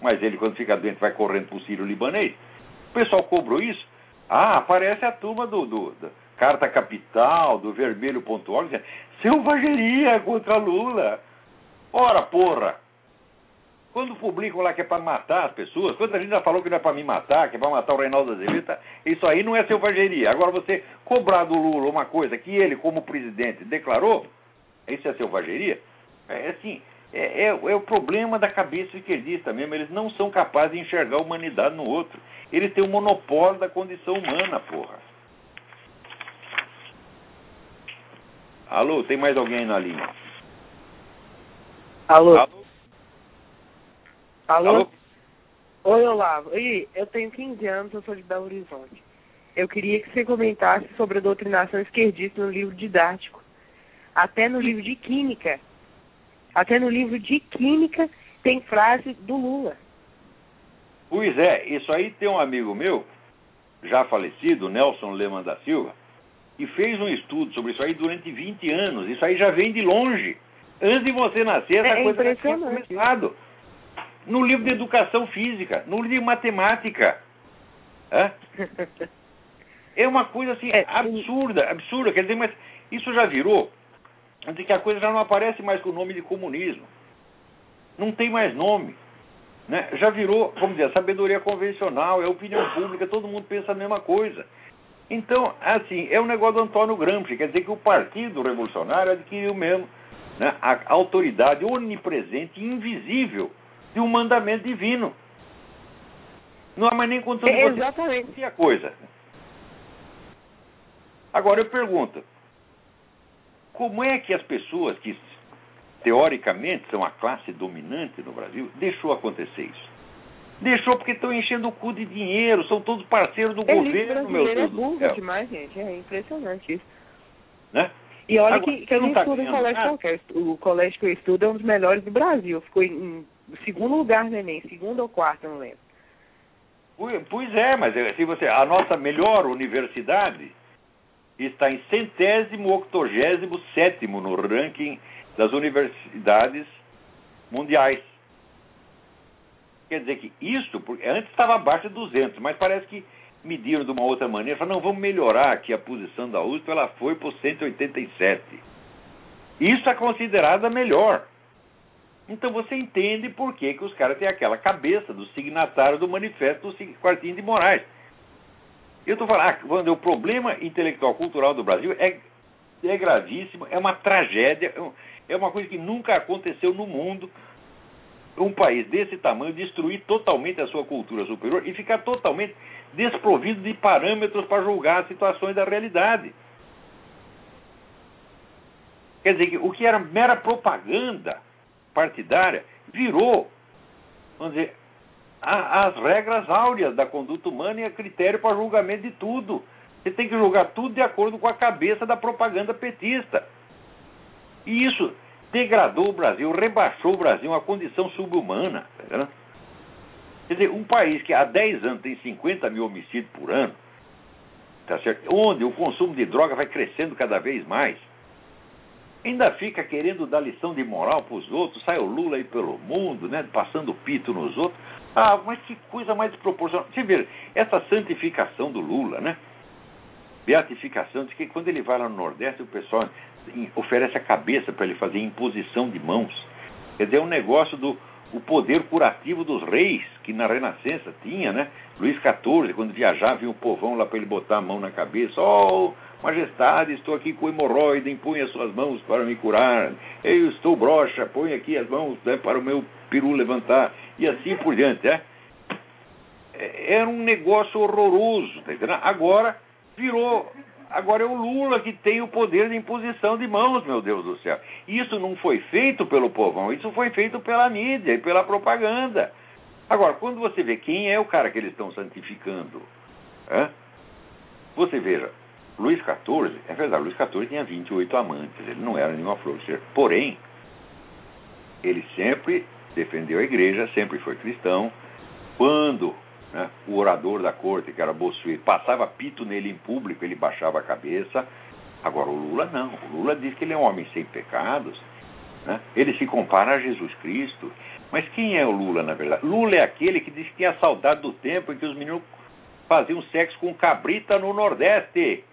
mas ele, quando fica doente, vai correndo para o Sírio Libanês. O pessoal cobrou isso. Ah, aparece a turma do, do- Carta Capital, do Vermelho.org, dizendo, selvageria contra Lula. Ora, porra! Quando publicam lá que é para matar as pessoas, quando a gente já falou que não é para me matar, que é para matar o Reinaldo Azevedo, isso aí não é selvageria. Agora, você cobrar do Lula uma coisa que ele, como presidente, declarou, isso é selvageria? É assim, é, é- é o problema da cabeça esquerdista mesmo. Eles não são capazes de enxergar a humanidade no outro. Eles têm o monopólio da condição humana, porra. Alô, tem mais alguém aí na linha? Alô? Alô? Alô? Alô? Oi, Olavo. Oi, eu tenho 15 anos, eu sou de Belo Horizonte. Eu queria que você comentasse sobre a doutrinação esquerdista no livro didático. Até no livro de Química. Até no livro de Química tem frase do Lula. Pois é, isso aí tem um amigo meu, já falecido, Nelson Leman da Silva, que fez um estudo sobre isso aí durante 20 anos. Isso aí já vem de longe. Antes de você nascer, essa É coisa já tinha começado. No livro de educação física, no livro de matemática. É? É uma coisa assim É, absurda, absurda. Quer dizer, mas isso já virou de que a coisa já não aparece mais com o nome de comunismo. Não tem mais nome. Né? Já virou, vamos dizer, sabedoria convencional, é opinião pública, todo mundo pensa a mesma coisa. Então, assim, é um negócio do Antônio Gramsci, quer dizer que o Partido Revolucionário adquiriu mesmo né, a autoridade onipresente e invisível de um mandamento divino. Não há mais nem condição de É, você a coisa. Agora eu pergunto, como é que as pessoas que teoricamente são a classe dominante no Brasil deixou acontecer isso? Deixou porque estão enchendo o cu de dinheiro, são todos parceiros do Elite governo, meu é Deus do burro céu. demais, gente. É impressionante isso. Né? E olha Agora, que, que eu não tá estudo em colégio nada. qualquer. O colégio que eu estudo é um dos melhores do Brasil. Ficou em, em segundo lugar no Enem, segundo ou quarto, não lembro. Pois- é, mas é, se você, a nossa melhor universidade está em centésimo octogésimo sétimo no ranking das universidades mundiais. Quer dizer que isso, antes estava abaixo de 200, mas parece que mediram de uma outra maneira. Falaram, não, vamos melhorar aqui a posição da USP, ela foi para 187. Isso é considerada melhor. Então você entende por que, que os caras têm aquela cabeça do signatário do manifesto do Quartinho de Moraes. Eu estou falando, ah, quando o problema intelectual cultural do Brasil é, é gravíssimo, é uma tragédia, é é uma coisa que nunca aconteceu no mundo. Um país desse tamanho destruir totalmente a sua cultura superior e ficar totalmente desprovido de parâmetros para julgar as situações da realidade. Quer dizer, que o que era mera propaganda partidária virou, vamos dizer, as regras áureas da conduta humana e a critério para julgamento de tudo. Você tem que julgar tudo de acordo com a cabeça da propaganda petista. E isso degradou o Brasil, rebaixou o Brasil a uma condição subhumana. Tá? Quer dizer, um país que há 10 anos tem 50 mil homicídios por ano, tá certo? onde o consumo de droga vai crescendo cada vez mais, ainda fica querendo dar lição de moral para os outros, sai o Lula aí pelo mundo, né, passando pito nos outros. Ah, mas que coisa mais desproporcional. Você vê, essa santificação do Lula, né? Beatificação, diz que quando ele vai lá no Nordeste, o pessoal oferece a cabeça para ele fazer imposição de mãos. Quer dizer, é um negócio do o poder curativo dos reis, que na Renascença tinha, né? Luís XIV, quando viajava, vinha o povão lá para ele botar a mão na cabeça. Oh, majestade, estou aqui com hemorroide, impõe as suas mãos para me curar. Eu estou broxa, põe aqui as mãos né, para o meu peru levantar. E assim por diante, é? É- Era um negócio horroroso, tá? Agora virou. Agora é o Lula que tem o poder de imposição de mãos, meu Deus do céu. Isso não foi feito pelo povão, isso foi feito pela mídia e pela propaganda. Agora, quando você vê quem é o cara que eles estão santificando, você veja, Luís XIV, é verdade, Luís XIV tinha 28 amantes, ele não era nenhuma flor de ser. Porém, ele sempre defendeu a igreja, sempre foi cristão. Quando né, o orador da corte, que era Bossuet, passava pito nele em público, ele baixava a cabeça. Agora, o Lula não. O Lula diz que ele é um homem sem pecados. Né? Ele se compara a Jesus Cristo. Mas quem é o Lula, na verdade? Lula é aquele que diz que tinha saudade do tempo em que os meninos faziam sexo com cabrita no Nordeste.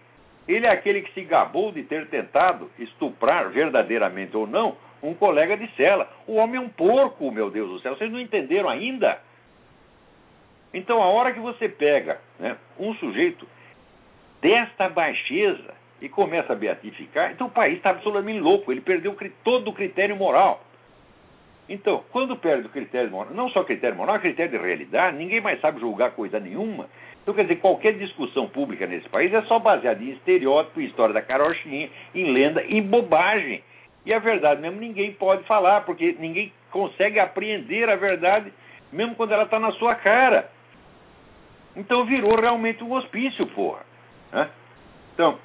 Ele é aquele que se gabou de ter tentado estuprar, verdadeiramente ou não, um colega de cela. O homem é um porco, meu Deus do céu. Vocês não entenderam ainda? Então, a hora que você pega né, um sujeito desta baixeza e começa a beatificar, então o país está absolutamente louco. Ele perdeu todo o critério moral. Então, quando perde o critério moral, não só critério moral, critério de realidade, ninguém mais sabe julgar coisa nenhuma. Então, quer dizer, qualquer discussão pública nesse país é só baseada em estereótipo, em história da carochinha, em lenda, em bobagem. E a verdade mesmo ninguém pode falar, porque ninguém consegue apreender a verdade, mesmo quando ela está na sua cara. Então virou realmente um hospício, porra. né? Então,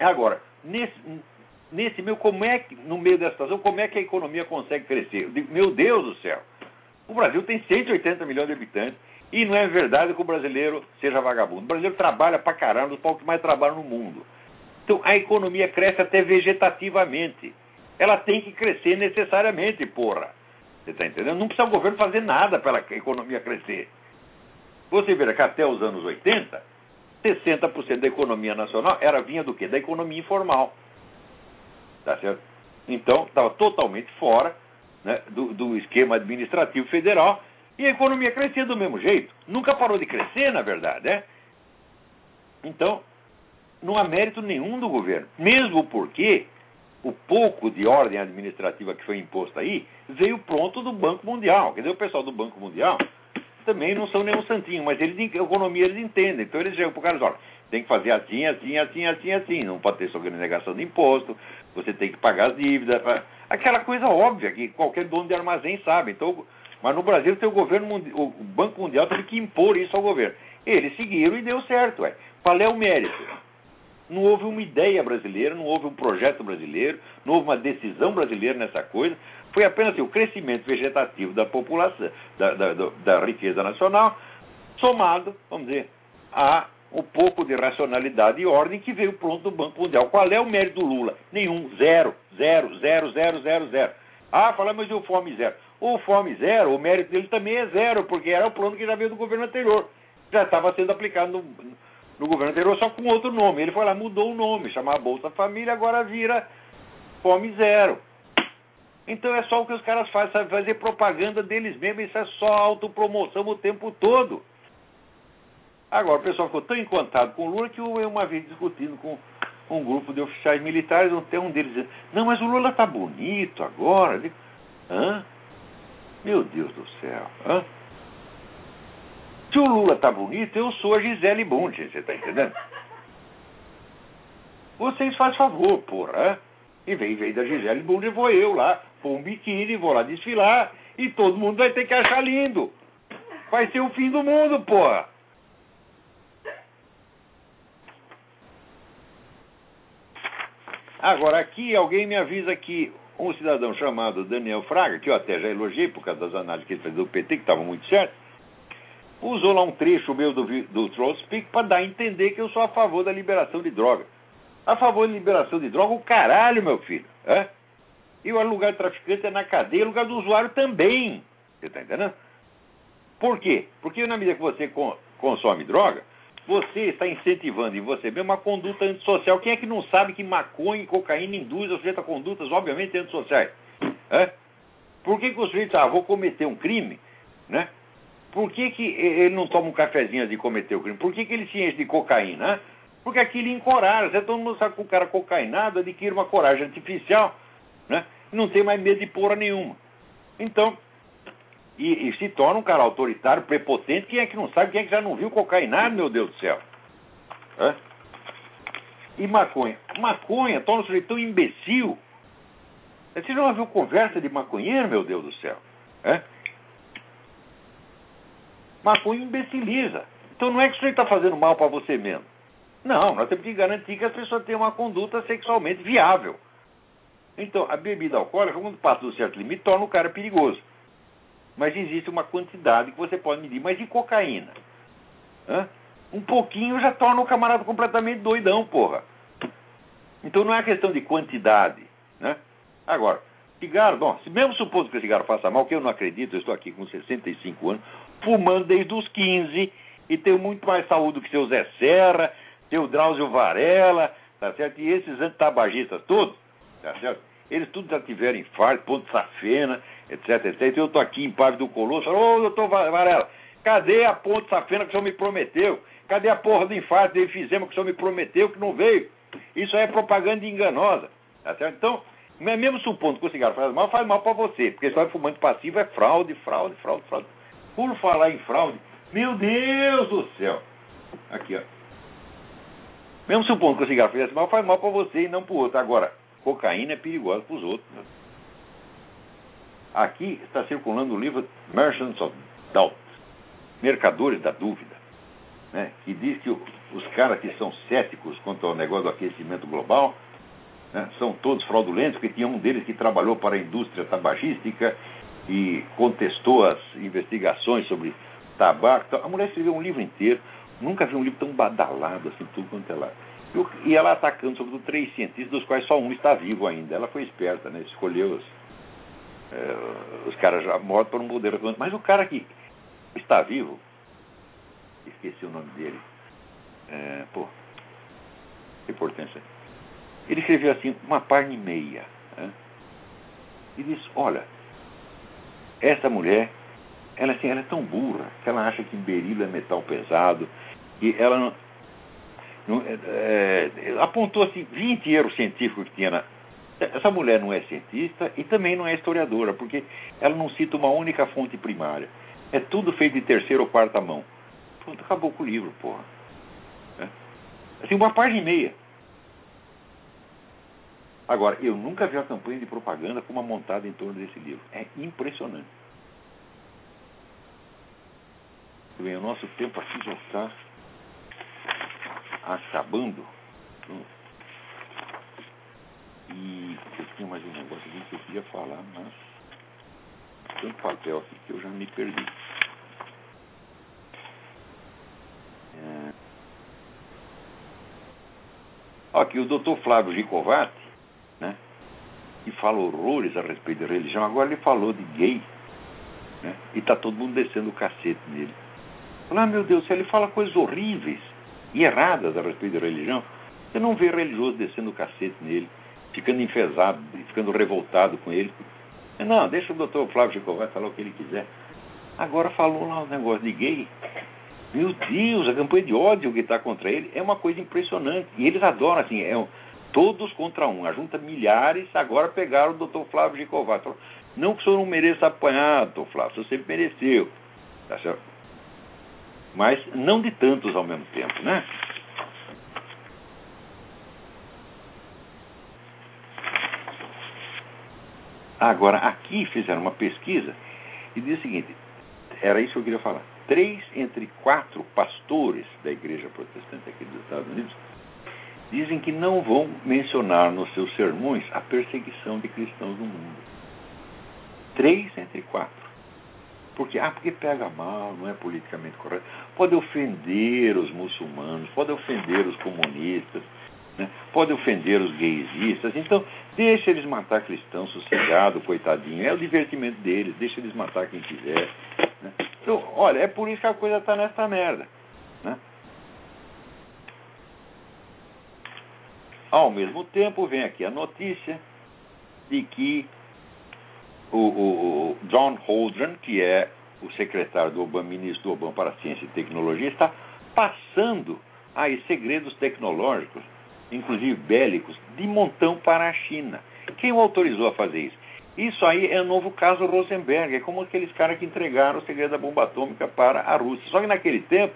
agora, nesse, nesse meio, como é que, no meio dessa situação, como é que a economia consegue crescer? Digo, meu Deus do céu, o Brasil tem 180 milhões de habitantes e não é verdade que o brasileiro seja vagabundo. O brasileiro trabalha pra caramba, os povos que mais trabalham no mundo. Então a economia cresce até vegetativamente. Ela tem que crescer necessariamente, porra. Você está entendendo? Não precisa o governo fazer nada para a economia crescer. Você verá que até os anos 80, 60% da economia nacional era vinha do quê? Da economia informal. Tá certo? Então, estava totalmente fora né, do, do esquema administrativo federal e a economia crescia do mesmo jeito. Nunca parou de crescer, na verdade, né? Então, não há mérito nenhum do governo. Mesmo porque o pouco de ordem administrativa que foi imposto aí veio pronto do Banco Mundial. Quer dizer, o pessoal do Banco Mundial também não são nenhum santinho, mas eles, economia eles entendem. Então eles chegam para o cara e olha, tem que fazer assim, assim, assim, assim, assim. Não pode ter sobrenegação de imposto, você tem que pagar as dívidas. Aquela coisa óbvia que qualquer dono de armazém sabe. Então, mas no Brasil tem o governo, o Banco Mundial teve que impor isso ao governo. Eles seguiram e deu certo. Ué. Qual é o mérito? Não houve uma ideia brasileira, não houve um projeto brasileiro, não houve uma decisão brasileira nessa coisa. Foi apenas assim, o crescimento vegetativo da população, da, da, da riqueza nacional, somado, vamos dizer, a um pouco de racionalidade e ordem que veio pronto do Banco Mundial. Qual é o mérito do Lula? Nenhum. Zero. Zero, zero, zero, zero, zero. Ah, falamos do Fome Zero. O Fome Zero, o mérito dele também é zero, porque era o plano que já veio do governo anterior. Já estava sendo aplicado no, no governo anterior, só com outro nome. Ele foi lá, mudou o nome, chamava Bolsa Família, agora vira Fome Zero. Então é só o que os caras fazem, sabe? Fazer propaganda deles mesmos, isso é só autopromoção o tempo todo. Agora, o pessoal ficou tão encantado com o Lula que eu, uma vez discutindo com um grupo de oficiais militares, até um deles dizendo, não, mas o Lula tá bonito agora. Hã? Meu Deus do céu, hã? Se o Lula tá bonito, eu sou a Gisele Bund, você tá entendendo? Vocês fazem favor, porra. E vem, vem da Gisele Bund, vou eu lá, pôr um biquíni, vou lá desfilar, e todo mundo vai ter que achar lindo. Vai ser o fim do mundo, porra. Agora, aqui alguém me avisa que um cidadão chamado Daniel Fraga, que eu até já elogiei por causa das análises que ele fez do PT, que estavam muito certas, usou lá um trecho meu do, do Troll Speak para dar a entender que eu sou a favor da liberação de droga. A favor da liberação de droga, o caralho, meu filho. É? E o lugar do traficante é na cadeia, o lugar do usuário também. Você está entendendo? Por quê? Porque na medida que você consome droga, você está incentivando em você mesmo uma conduta antissocial. Quem é que não sabe que maconha e cocaína induz o sujeito a condutas, obviamente, antissociais? É? Por que, que o sujeito, ah, vou cometer um crime, né? Por que, que ele não toma um cafezinho de cometer o crime? Por que, que ele se enche de cocaína? Porque aquilo encoraja. Todo mundo sabe que o cara cocainado adquire uma coragem artificial, né? Não tem mais medo de porra nenhuma. Então, e, e, se torna um cara autoritário, prepotente. Quem é que não sabe? Quem é que já não viu cocainado, meu Deus do céu? É? E maconha? Maconha torna o sujeito tão imbecil. Você já viu conversa de maconheiro, meu Deus do céu? É? Maconha imbeciliza. Então não é que o sujeito está fazendo mal para você mesmo. Não, nós temos que garantir que as pessoas tenham uma conduta sexualmente viável. Então, a bebida alcoólica, quando passa do certo limite, torna o cara perigoso. Mas existe uma quantidade que você pode medir. Mas e cocaína? Hã? Um pouquinho já torna o camarada completamente doidão, porra. Então não é questão de quantidade. Né? Agora, cigarro, bom, se mesmo supondo que o cigarro faça mal, que eu não acredito, eu estou aqui com 65 anos, fumando desde os 15 e tenho muito mais saúde que seu Zé Serra, seu Drauzio Varela, tá certo? E esses antitabagistas todos, tá certo? Eles tudo já tiveram infarto, ponto safena, etc, etc. Então eu estou aqui em Pave do Colosso, ô doutor Varela, cadê a ponte safena que o senhor me prometeu? Cadê a porra do infarto de enfisema que o senhor me prometeu que não veio? Isso aí é propaganda enganosa, tá certo? Então, mesmo supondo que o cigarro faz mal, faz mal para você, porque só fumante passivo é fraude, fraude, fraude, fraude. Por falar em fraude, meu Deus do céu! Aqui, ó. Mesmo supondo que o cigarro fizesse mal, faz mal para você e não para o outro. Agora, cocaína é perigosa para os outros. Né? Aqui está circulando o livro Merchants of Doubt, Mercadores da Dúvida, né, que diz que os caras que são céticos quanto ao negócio do aquecimento global né, são todos fraudulentos, porque tinha um deles que trabalhou para a indústria tabagística e contestou as investigações sobre tabaco. A mulher escreveu um livro inteiro, nunca vi um livro tão badalado assim, tudo quanto ela. E ela atacando, sobretudo, três cientistas, dos quais só um está vivo ainda. Ela foi esperta, né? escolheu os é, os caras já mortos para não poder Mas o cara que está vivo, esqueci o nome dele, é, pô, importância. Ele escreveu assim, uma página e meia. Né? E disse, olha, essa mulher, ela, assim, ela é tão burra que ela acha que berilo é metal pesado, e ela não, Não, é, apontou assim 20 erros científicos que tinha na. Essa mulher não é cientista e também não é historiadora, porque ela não cita uma única fonte primária. É tudo feito de terceira ou quarta mão. Pronto, acabou com o livro, porra. É. Assim, uma página e meia. Agora, eu nunca vi uma campanha de propaganda como a montada em torno desse livro. É impressionante. Bem, o nosso tempo aqui já está acabando. E eu tinha mais um negócio que eu queria falar, mas tanto papel aqui que eu já me perdi. É... Aqui o doutor Flávio Gicovati, né, que fala horrores a respeito de religião, agora ele falou de gay, né, e está todo mundo descendo o cacete nele. Ah, meu Deus, ele fala coisas horríveis e erradas a respeito de religião, você não vê religioso descendo o cacete nele, ficando enfesado, ficando revoltado com ele. Não, deixa o doutor Flávio Chicovati falar o que ele quiser. Agora falou lá um negócio de gay. Meu Deus, a campanha de ódio que está contra ele é uma coisa impressionante. E eles adoram, assim, é um, todos contra um. A junta milhares, agora pegaram o doutor Flávio Gicovati. Não que o senhor não mereça apanhar, doutor Flávio, o senhor sempre mereceu. Tá certo? Mas não de tantos ao mesmo tempo, né? Agora, aqui fizeram uma pesquisa e diz o seguinte: era isso que eu queria falar. Três entre quatro pastores da igreja protestante aqui dos Estados Unidos dizem que não vão mencionar nos seus sermões a perseguição de cristãos no mundo. Três entre quatro. Porque, ah, porque pega mal, não é politicamente correto. Pode ofender os muçulmanos, pode ofender os comunistas, né? pode ofender os gaysistas. Então, deixa eles matar cristãos sossegado, coitadinho. É o divertimento deles, deixa eles matar quem quiser. Né? Então, olha, é por isso que a coisa está nessa merda. Né? Ao mesmo tempo, vem aqui a notícia de que o, o, o John Holdren, que é o secretário do Obama, ministro do Obama para Ciência e Tecnologia, está passando aí segredos tecnológicos inclusive bélicos, de montão para a China. Quem o autorizou a fazer isso? Isso aí é o novo caso Rosenberg, é como aqueles caras que entregaram o segredo da bomba atômica para a Rússia. Só que naquele tempo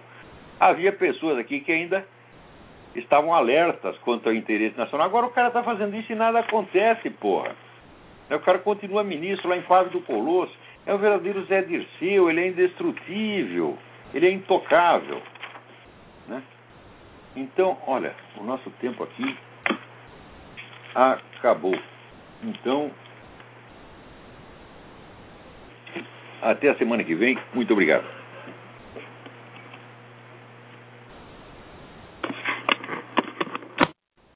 havia pessoas aqui que ainda estavam alertas quanto ao interesse nacional. Agora o cara está fazendo isso e nada acontece, porra. O cara continua ministro lá em Fábio do Colosso. É o verdadeiro Zé Dirceu, ele é indestrutível, ele é intocável. Então, olha, o nosso tempo aqui acabou. Então, até a semana que vem. Muito obrigado.